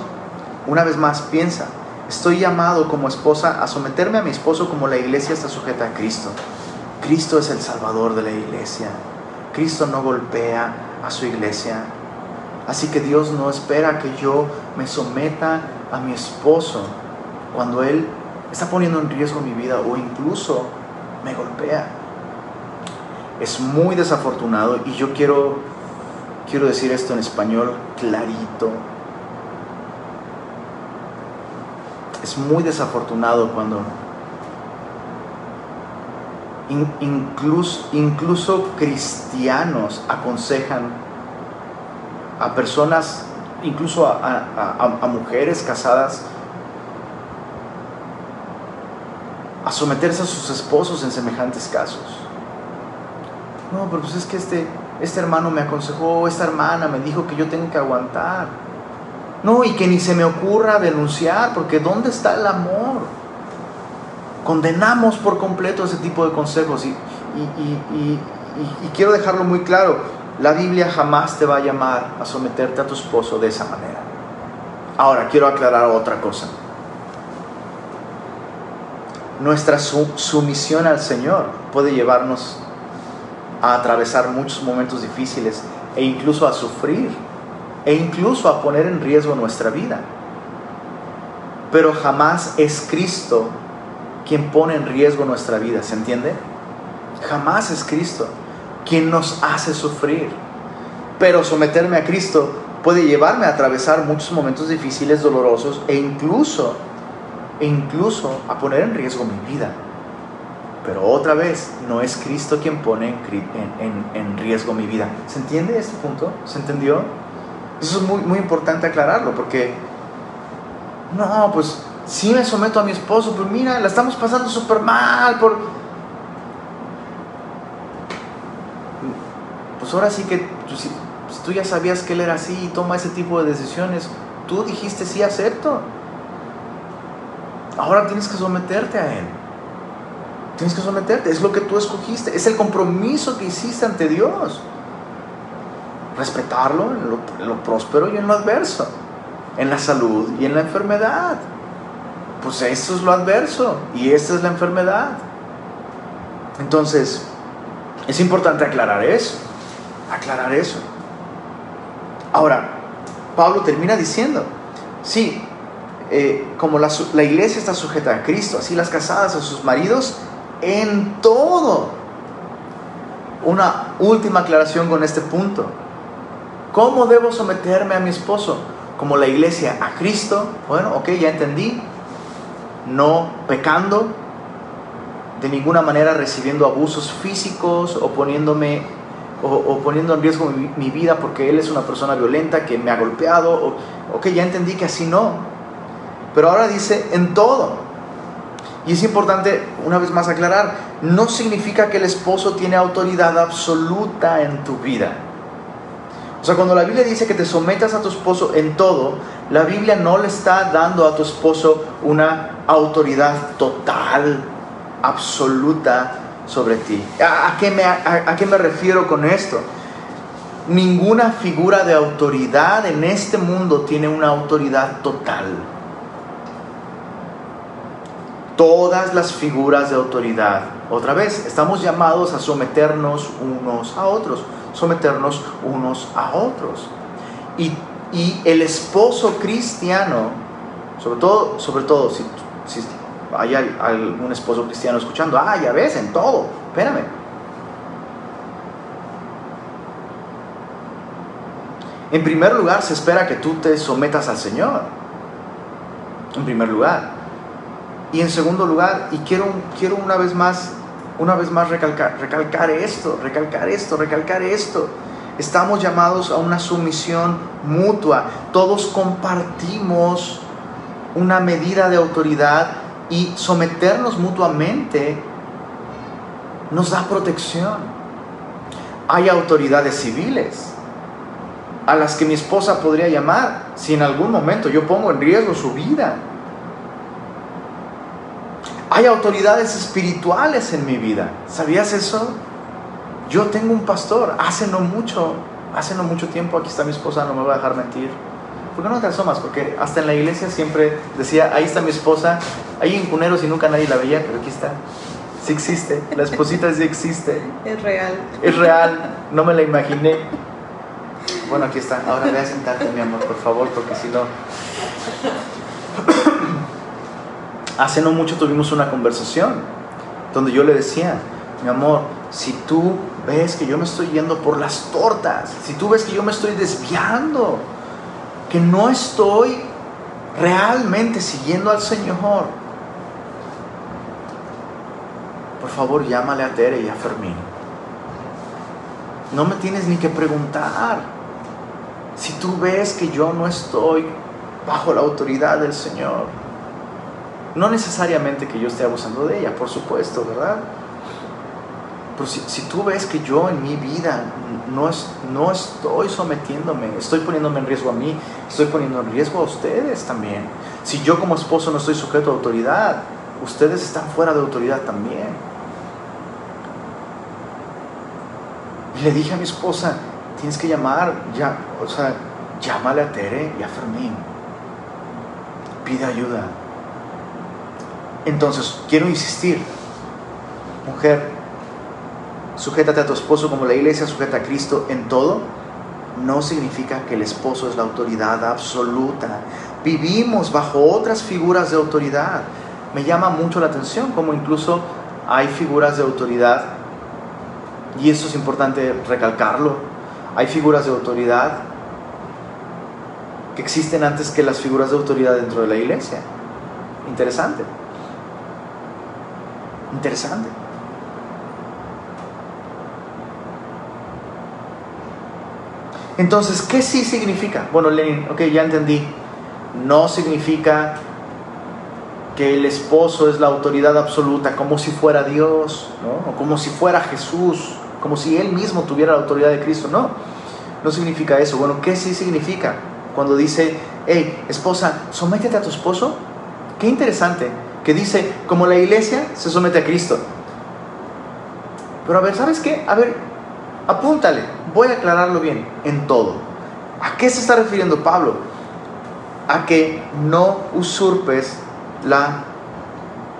una vez más, piensa, estoy llamado como esposa a someterme a mi esposo como la iglesia está sujeta a Cristo. Cristo es el salvador de la iglesia. Cristo no golpea a su iglesia. Así que Dios no espera que yo me someta a mi esposo cuando Él está poniendo en riesgo mi vida o incluso me golpea. Es muy desafortunado y yo quiero, quiero decir esto en español clarito. Es muy desafortunado cuando incluso, incluso cristianos aconsejan a personas, incluso a mujeres casadas, a someterse a sus esposos en semejantes casos. No, pero pues es que este, este hermano me aconsejó, esta hermana me dijo que yo tengo que aguantar. No, y que ni se me ocurra denunciar, porque ¿dónde está el amor? Condenamos por completo ese tipo de consejos y, y quiero dejarlo muy claro, la Biblia jamás te va a llamar a someterte a tu esposo de esa manera. Ahora, quiero aclarar otra cosa. Nuestra sumisión al Señor puede llevarnos a atravesar muchos momentos difíciles e incluso a sufrir e incluso a poner en riesgo nuestra vida. Pero jamás es Cristo quien pone en riesgo nuestra vida, ¿se entiende? Jamás es Cristo quien nos hace sufrir. Pero someterme a Cristo puede llevarme a atravesar muchos momentos difíciles, dolorosos e incluso, e incluso a poner en riesgo mi vida. Pero otra vez, no es Cristo quien pone en, en, riesgo mi vida. ¿Se entiende este punto? ¿Se entendió? Eso es muy, muy importante aclararlo porque, no, pues si me someto a mi esposo, pues mira, la estamos pasando súper mal por... Pues ahora sí que pues, si, pues tú ya sabías que él era así y toma ese tipo de decisiones, tú dijiste sí acepto. Ahora tienes que someterte a él. Tienes que someterte, es lo que tú escogiste, es el compromiso que hiciste ante Dios. Respetarlo en lo, próspero y en lo adverso, en la salud y en la enfermedad. Pues eso es lo adverso y esta es la enfermedad. Entonces, es importante aclarar eso, aclarar eso. Ahora, Pablo termina diciendo, sí, eh, como la, iglesia está sujeta a Cristo, así las casadas a sus maridos en todo. Una última aclaración con este punto. ¿Cómo debo someterme a mi esposo? Como la iglesia a Cristo. Bueno, ok, ya entendí. No pecando, de ninguna manera recibiendo abusos físicos o poniéndome o, poniendo en riesgo mi, vida porque él es una persona violenta que me ha golpeado. O, ok, ya entendí que así no. Pero ahora dice en todo. Y es importante, una vez más, aclarar, no significa que el esposo tiene autoridad absoluta en tu vida. O sea, cuando la Biblia dice que te sometas a tu esposo en todo, la Biblia no le está dando a tu esposo una autoridad total, absoluta sobre ti. ¿A, qué, me, a qué me refiero con esto? Ninguna figura de autoridad en este mundo tiene una autoridad total todas las figuras de autoridad. Otra vez, estamos llamados a someternos unos a otros, someternos unos a otros. Y, el esposo cristiano, sobre todo, sobre todo si, si hay algún esposo cristiano escuchando, ah, ya ves, en todo, espérame. En primer lugar, se espera que tú te sometas al Señor. En primer lugar. Y en segundo lugar, y quiero, quiero una vez más, una vez más recalcar, recalcar esto, recalcar esto, recalcar esto. Estamos llamados a una sumisión mutua. Todos compartimos una medida de autoridad y someternos mutuamente nos da protección. Hay autoridades civiles a las que mi esposa podría llamar si en algún momento yo pongo en riesgo su vida. Hay autoridades espirituales en mi vida. ¿Sabías eso? Yo tengo un pastor. Hace no mucho, hace no mucho tiempo, aquí está mi esposa, no me va a dejar mentir. ¿Por qué no te asomas? Porque hasta en la iglesia siempre decía, ahí está mi esposa, ahí en Cuneros y nunca nadie la veía, pero aquí está. Sí existe, la esposita sí existe. Es real. Es real, no me la imaginé. Bueno, aquí está. Ahora ve a sentarte, mi amor, por favor, porque si no... Hace no mucho tuvimos una conversación donde yo le decía, mi amor, si tú ves que yo me estoy yendo por las tortas, si tú ves que yo me estoy desviando, que no estoy realmente siguiendo al Señor, por favor llámale a Tere y a Fermín. No me tienes ni que preguntar. Si tú ves que yo no estoy bajo la autoridad del Señor, no necesariamente que yo esté abusando de ella, por supuesto, ¿verdad? Pero si, tú ves que yo en mi vida no, no estoy sometiéndome, estoy poniéndome en riesgo a mí, estoy poniendo en riesgo a ustedes también. Si yo como esposo no estoy sujeto a autoridad, ustedes están fuera de autoridad también. Y le dije a mi esposa, tienes que llamar, ya, o sea, llámale a Tere y a Fermín. Pide ayuda. Entonces, quiero insistir, mujer, sujétate a tu esposo como la iglesia sujeta a Cristo en todo, no significa que el esposo es la autoridad absoluta. Vivimos bajo otras figuras de autoridad. Me llama mucho la atención como incluso hay figuras de autoridad, y eso es importante recalcarlo, hay figuras de autoridad que existen antes que las figuras de autoridad dentro de la iglesia. Interesante. Interesante. Entonces, ¿qué sí significa? Bueno, Lenin, ok, ya entendí. No significa que el esposo es la autoridad absoluta, como si fuera Dios, ¿no? o como si fuera Jesús, como si él mismo tuviera la autoridad de Cristo. No, no significa eso. Bueno, ¿qué sí significa? Cuando dice, hey, esposa, sométete a tu esposo. Qué interesante, que dice, como la iglesia se somete a Cristo. Pero a ver, ¿sabes qué? A ver, apúntale, voy a aclararlo bien, en todo. ¿A qué se está refiriendo Pablo? A que no usurpes la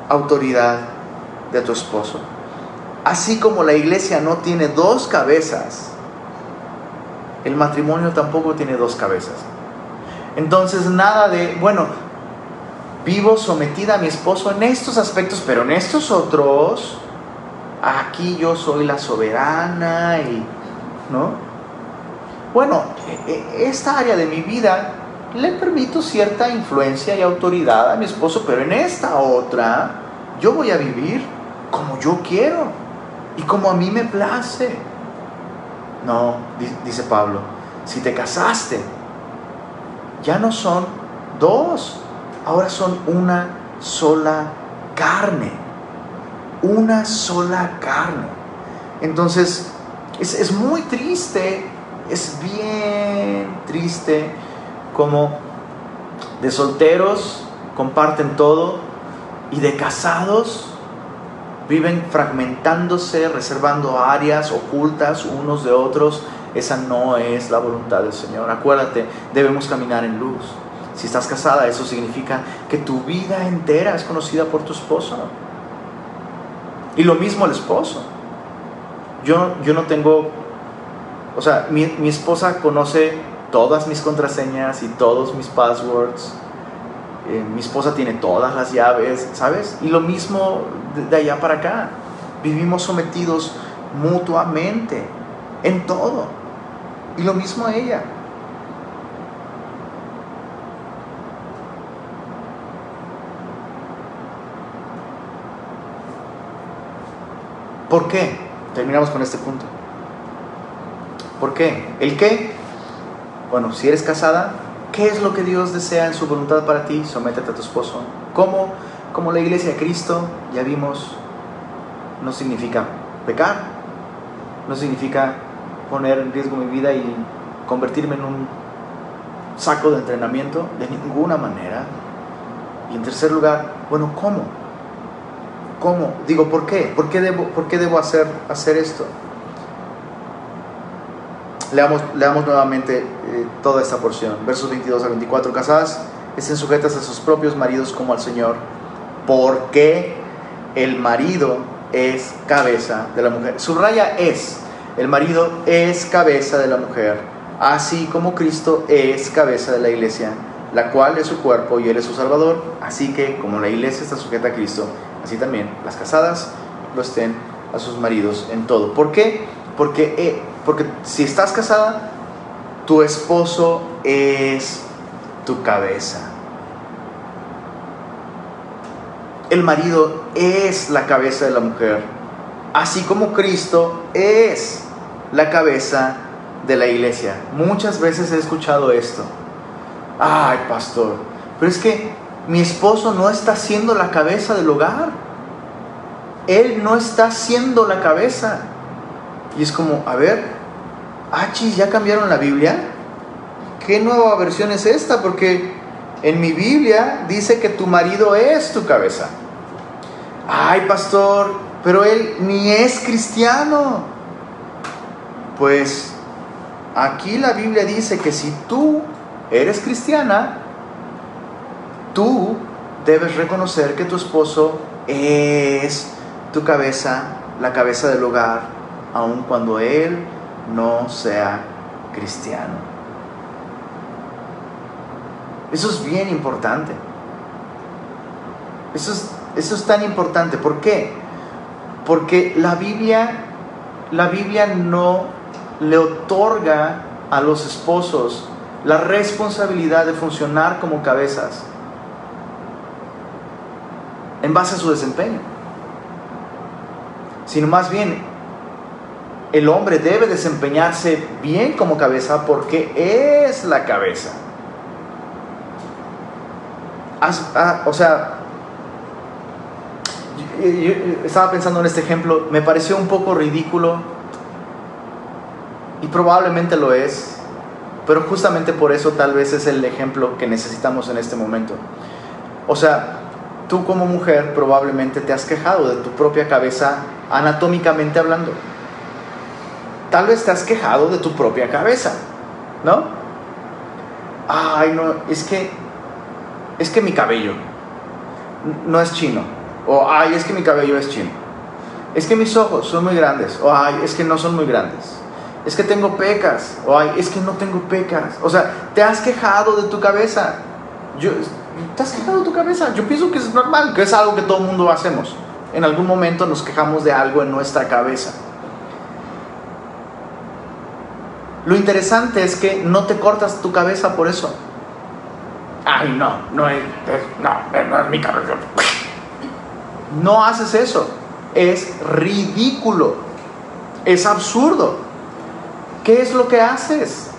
autoridad de tu esposo. Así como la iglesia no tiene dos cabezas, el matrimonio tampoco tiene dos cabezas. Entonces nada de, bueno, vivo sometida a mi esposo en estos aspectos, pero en estos otros, aquí yo soy la soberana y, ¿no? Bueno, e, e, esta área de mi vida le permito cierta influencia y autoridad a mi esposo, pero en esta otra yo voy a vivir como yo quiero y como a mí me place. No, dice Pablo, si te casaste, ya no son dos, ahora son una sola carne una sola carne. Entonces, es, muy triste, es bien triste como de solteros comparten todo y de casados viven fragmentándose, reservando áreas ocultas unos de otros. Esa no es la voluntad del Señor. Acuérdate, debemos caminar en luz. Si estás casada, eso significa que tu vida entera es conocida por tu esposo. Y lo mismo el esposo. Yo, yo no tengo, o sea, mi, esposa conoce todas mis contraseñas y todos mis passwords. Eh, mi esposa tiene todas las llaves, ¿sabes? Y lo mismo de allá para acá. Vivimos sometidos mutuamente en todo. Y lo mismo ella. ¿Por qué? Terminamos con este punto. ¿Por qué? ¿El qué? Bueno, si eres casada, ¿qué es lo que Dios desea en su voluntad para ti? Sométete a tu esposo. ¿Cómo? Como la iglesia de Cristo, ya vimos, no significa pecar, no significa poner en riesgo mi vida y convertirme en un saco de entrenamiento, de ninguna manera. Y en tercer lugar, bueno, ¿cómo? ¿Cómo? Digo, ¿por qué? ¿Por qué debo, por qué debo hacer, hacer esto? Leamos, leamos nuevamente eh, toda esta porción, versos 22 a 24. Casadas estén sujetas a sus propios maridos como al Señor, porque el marido es cabeza de la mujer. Subraya es, el marido es cabeza de la mujer, así como Cristo es cabeza de la iglesia, la cual es su cuerpo y él es su salvador. Así que como la iglesia está sujeta a Cristo, así también las casadas lo estén a sus maridos en todo. ¿Por qué? Porque, eh, porque si estás casada, tu esposo es tu cabeza. El marido es la cabeza de la mujer, así como Cristo es la cabeza de la iglesia. Muchas veces he escuchado esto. Ay, pastor, pero es que mi esposo no está siendo la cabeza del hogar. Él no está siendo la cabeza. Y es como, a ver, ah, chis, ya cambiaron la Biblia. ¿Qué nueva versión es esta? Porque en mi Biblia dice que tu marido es tu cabeza. Ay, pastor, pero él ni es cristiano. Pues aquí la Biblia dice que si tú eres cristiana, tú debes reconocer que tu esposo es tu cabeza, la cabeza del hogar, aun cuando él no sea cristiano. Eso es bien importante. Eso es, eso es tan importante. ¿Por qué? Porque la Biblia, la Biblia no le otorga a los esposos la responsabilidad de funcionar como cabezas en base a su desempeño, sino más bien el hombre debe desempeñarse bien como cabeza porque es la cabeza. Ah, o sea, yo, estaba pensando en este ejemplo, me pareció un poco ridículo y probablemente lo es, pero justamente por eso tal vez es el ejemplo que necesitamos en este momento. O sea, tú como mujer probablemente te has quejado de tu propia cabeza anatómicamente hablando. Tal vez te has quejado de tu propia cabeza, ¿no? Ay, no, es que es que mi cabello no es chino. O ay, es que mi cabello es chino. Es que mis ojos son muy grandes. O ay, es que no son muy grandes. Es que tengo pecas. O ay, es que no tengo pecas. O sea, te has quejado de tu cabeza. Yo, te has quejado tu cabeza. Yo pienso que es normal, que es algo que todo el mundo hacemos. En algún momento nos quejamos de algo en nuestra cabeza. Lo interesante es que no te cortas tu cabeza por eso. Ay, no, no es, no, no es mi cabello. No haces eso. Es ridículo. Es absurdo. ¿Qué es lo que haces?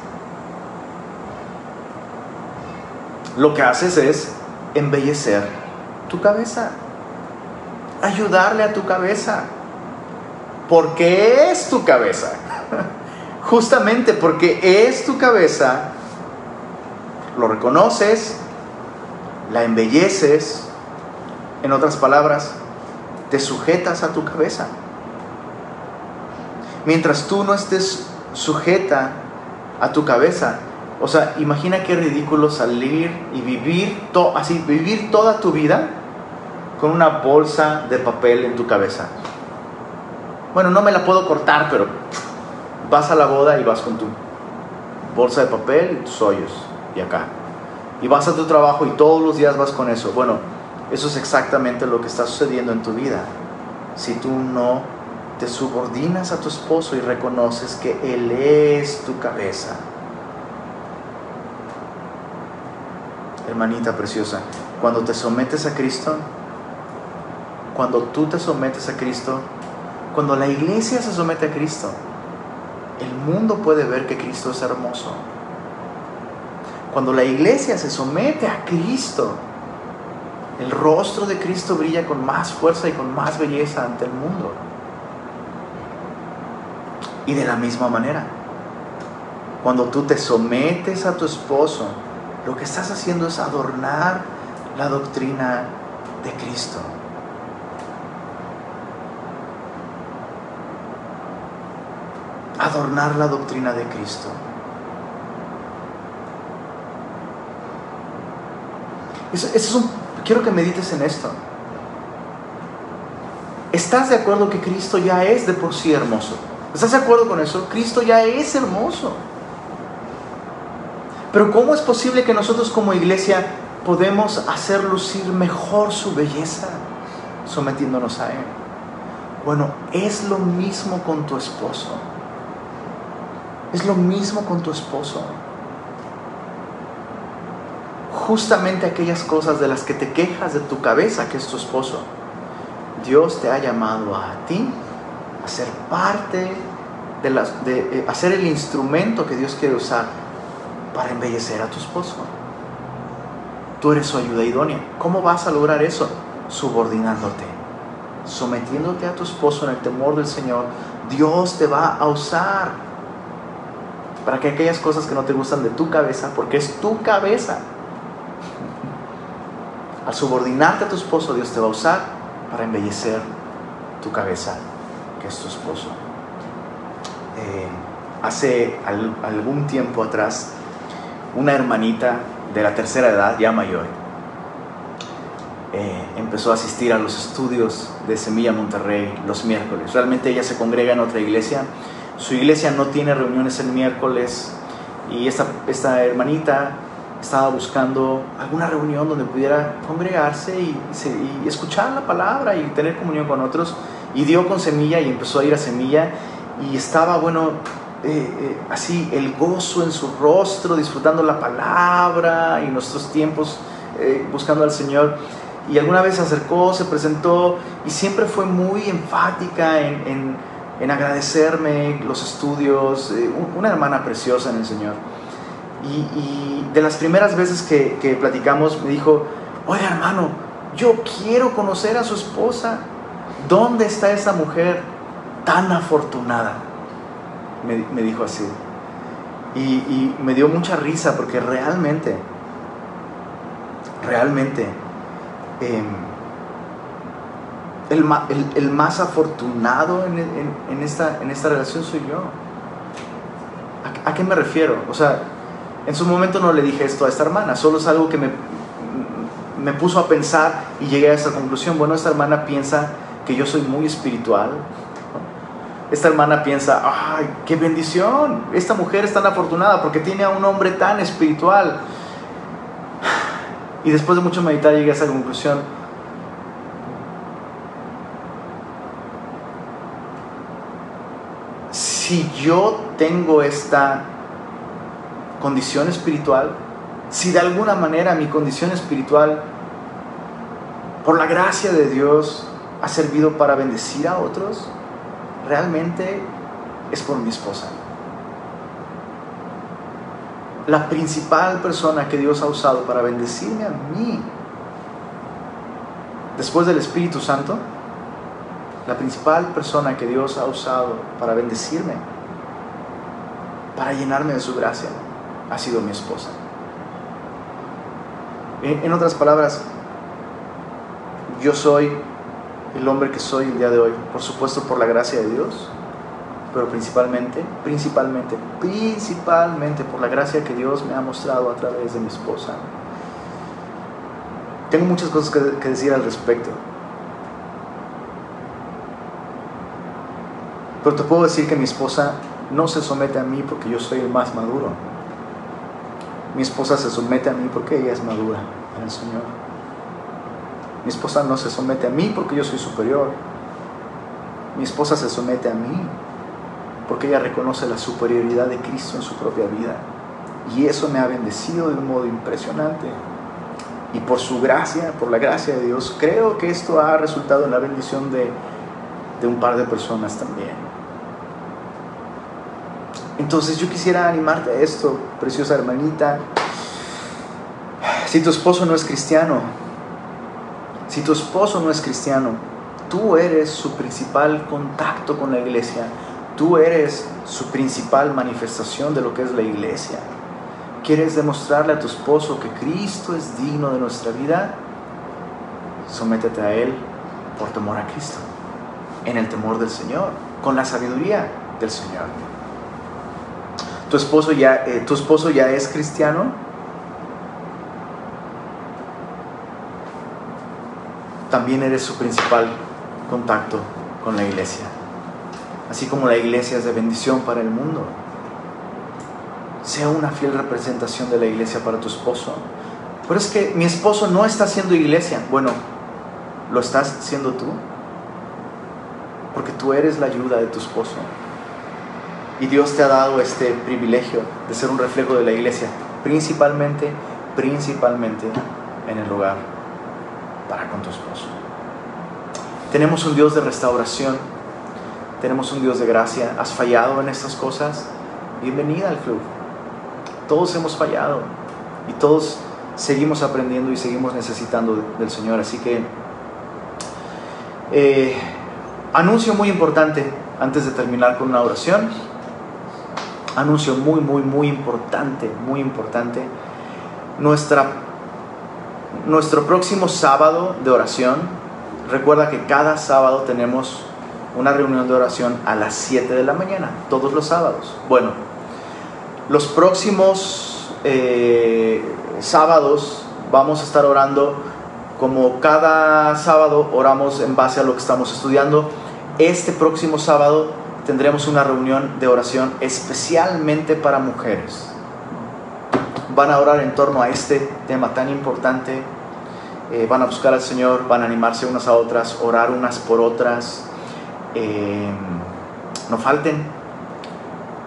Lo que haces es embellecer tu cabeza. Ayudarle a tu cabeza. Porque es tu cabeza. Justamente porque es tu cabeza, lo reconoces, la embelleces, en otras palabras, te sujetas a tu cabeza. Mientras tú no estés sujeta a tu cabeza, o sea, imagina qué ridículo salir y vivir así, vivir toda tu vida con una bolsa de papel en tu cabeza. Bueno, no me la puedo cortar, pero vas a la boda y vas con tu bolsa de papel y tus hoyos y acá. Y vas a tu trabajo y todos los días vas con eso. Bueno, eso es exactamente lo que está sucediendo en tu vida. Si tú no te subordinas a tu esposo y reconoces que Él es tu cabeza. Hermanita preciosa, cuando te sometes a Cristo, cuando tú te sometes a Cristo, cuando la iglesia se somete a Cristo, el mundo puede ver que Cristo es hermoso. Cuando la iglesia se somete a Cristo, el rostro de Cristo brilla con más fuerza y con más belleza ante el mundo. Y de la misma manera, cuando tú te sometes a tu esposo, lo que estás haciendo es adornar la doctrina de Cristo. Adornar la doctrina de Cristo. Eso, es un, quiero que medites en esto. ¿Estás de acuerdo que Cristo ya es de por sí hermoso? ¿Estás de acuerdo con eso? Cristo ya es hermoso. Pero ¿cómo es posible que nosotros como iglesia podemos hacer lucir mejor su belleza sometiéndonos a Él? Bueno, es lo mismo con tu esposo. Es lo mismo con tu esposo justamente aquellas cosas de las que te quejas de tu cabeza, que es tu esposo. Dios te ha llamado a ti a ser parte de, las, de eh, hacer el instrumento que Dios quiere usar para embellecer a tu esposo. Tú eres su ayuda idónea. ¿Cómo vas a lograr eso? Subordinándote, sometiéndote a tu esposo en el temor del Señor. Dios te va a usar. para que aquellas cosas que no te gustan de tu cabeza, porque es tu cabeza, al subordinarte a tu esposo, Dios te va a usar para embellecer tu cabeza, que es tu esposo. Eh, hace algún tiempo atrás, una hermanita de la tercera edad, ya mayor, eh, empezó a asistir a los estudios de Semilla Monterrey los miércoles. Realmente ella se congrega en otra iglesia. Su iglesia no tiene reuniones el miércoles y esta, esta hermanita estaba buscando alguna reunión donde pudiera congregarse y, y, escuchar la palabra y tener comunión con otros. Y dio con Semilla y empezó a ir a Semilla y estaba, bueno, eh, eh, así el gozo en su rostro, disfrutando la palabra y nuestros tiempos eh, buscando al Señor. Y alguna vez se acercó, se presentó y siempre fue muy enfática en, en, agradecerme los estudios, una hermana preciosa en el Señor. Y, de las primeras veces que, que platicamos me dijo, oye hermano, yo quiero conocer a su esposa. ¿Dónde está esa mujer tan afortunada? Me, dijo así. Y, me dio mucha risa porque realmente, realmente, em, el, el, más afortunado en, esta, en esta relación soy yo. ¿A, qué me refiero? O sea, en su momento no le dije esto a esta hermana, solo es algo que me, me puso a pensar y llegué a esa conclusión. Bueno, esta hermana piensa que yo soy muy espiritual, esta hermana piensa, ay, qué bendición, esta mujer es tan afortunada porque tiene a un hombre tan espiritual. Y después de mucho meditar llegué a esa conclusión. Si yo tengo esta condición espiritual, si de alguna manera mi condición espiritual, por la gracia de Dios, ha servido para bendecir a otros, realmente es por mi esposa. La principal persona que Dios ha usado para bendecirme a mí, después del Espíritu Santo, la principal persona que Dios ha usado para bendecirme, para llenarme de su gracia, ha sido mi esposa. En, otras palabras, yo soy el hombre que soy el día de hoy. Por supuesto por la gracia de Dios, pero principalmente, principalmente, principalmente por la gracia que Dios me ha mostrado a través de mi esposa. Tengo muchas cosas que, decir al respecto. Pero te puedo decir que mi esposa no se somete a mí porque yo soy el más maduro. Mi esposa se somete a mí porque ella es madura en el Señor. Mi esposa no se somete a mí porque yo soy superior. Mi esposa se somete a mí porque ella reconoce la superioridad de Cristo en su propia vida. Y eso me ha bendecido de un modo impresionante. Y por su gracia, por la gracia de Dios, creo que esto ha resultado en la bendición de, de un par de personas también. Entonces yo quisiera animarte a esto, preciosa hermanita. Si tu esposo no es cristiano, si tu esposo no es cristiano, tú eres su principal contacto con la iglesia, tú eres su principal manifestación de lo que es la iglesia. ¿Quieres demostrarle a tu esposo que Cristo es digno de nuestra vida? Sométete a Él por temor a Cristo, en el temor del Señor, con la sabiduría del Señor. ¿Tu esposo ya, eh, ¿tu esposo ya es cristiano? También eres su principal contacto con la iglesia. Así como la iglesia es de bendición para el mundo. Sea una fiel representación de la iglesia para tu esposo. Pero es que mi esposo no está haciendo iglesia. Bueno, ¿lo estás haciendo tú? Porque tú eres la ayuda de tu esposo. Y Dios te ha dado este privilegio de ser un reflejo de la iglesia, principalmente, principalmente en el hogar para con tu esposo. Tenemos un Dios de restauración, tenemos un Dios de gracia. ¿Has fallado en estas cosas? Bienvenida al club. Todos hemos fallado y todos seguimos aprendiendo y seguimos necesitando del Señor. Así que, eh, anuncio muy importante antes de terminar con una oración. anuncio muy, muy, muy importante, muy importante. Nuestra, nuestro próximo sábado de oración, recuerda que cada sábado tenemos una reunión de oración a las 7 de la mañana, todos los sábados. Bueno, los próximos eh, sábados vamos a estar orando como cada sábado oramos en base a lo que estamos estudiando. Este próximo sábado tendremos una reunión de oración especialmente para mujeres. Van a orar en torno a este tema tan importante. Eh, van a buscar al Señor, van a animarse unas a otras, orar unas por otras. Eh, no falten,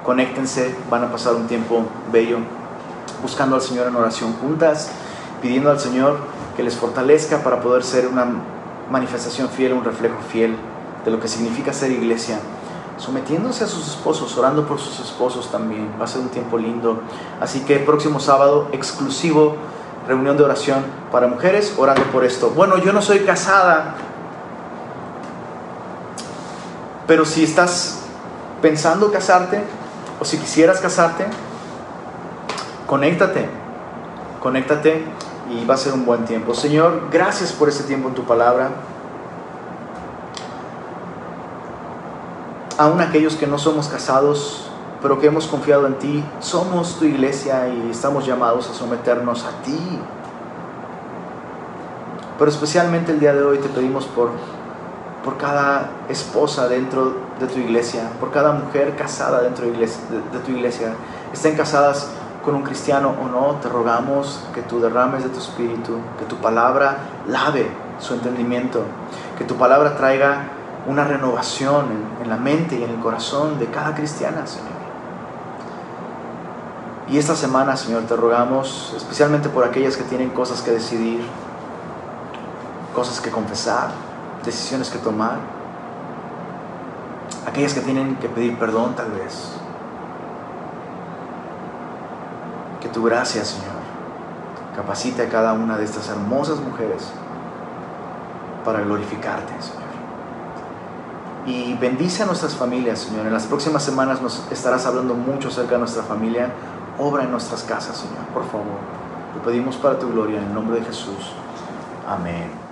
conéctense, van a pasar un tiempo bello buscando al Señor en oración juntas, pidiendo al Señor que les fortalezca para poder ser una manifestación fiel, un reflejo fiel de lo que significa ser iglesia sometiéndose a sus esposos, orando por sus esposos también. Va a ser un tiempo lindo. Así que próximo sábado, exclusivo, reunión de oración para mujeres, orando por esto. Bueno, yo no soy casada, pero si estás pensando casarte o si quisieras casarte, conéctate, conéctate y va a ser un buen tiempo. Señor, gracias por este tiempo en tu palabra. Aún aquellos que no somos casados, pero que hemos confiado en ti, somos tu iglesia y estamos llamados a someternos a ti. Pero especialmente el día de hoy te pedimos por, por cada esposa dentro de tu iglesia, por cada mujer casada dentro de, de tu iglesia, estén casadas con un cristiano o no, te rogamos que tú derrames de tu espíritu, que tu palabra lave su entendimiento, que tu palabra traiga una renovación en, la mente y en el corazón de cada cristiana, Señor. Y esta semana, Señor, te rogamos, especialmente por aquellas que tienen cosas que decidir, cosas que confesar, decisiones que tomar, aquellas que tienen que pedir perdón tal vez. Que tu gracia, Señor, capacite a cada una de estas hermosas mujeres para glorificarte, Señor y bendice a nuestras familias, Señor. En las próximas semanas nos estarás hablando mucho acerca de nuestra familia. Obra en nuestras casas, Señor, por favor. Lo pedimos para tu gloria, en el nombre de Jesús. Amén.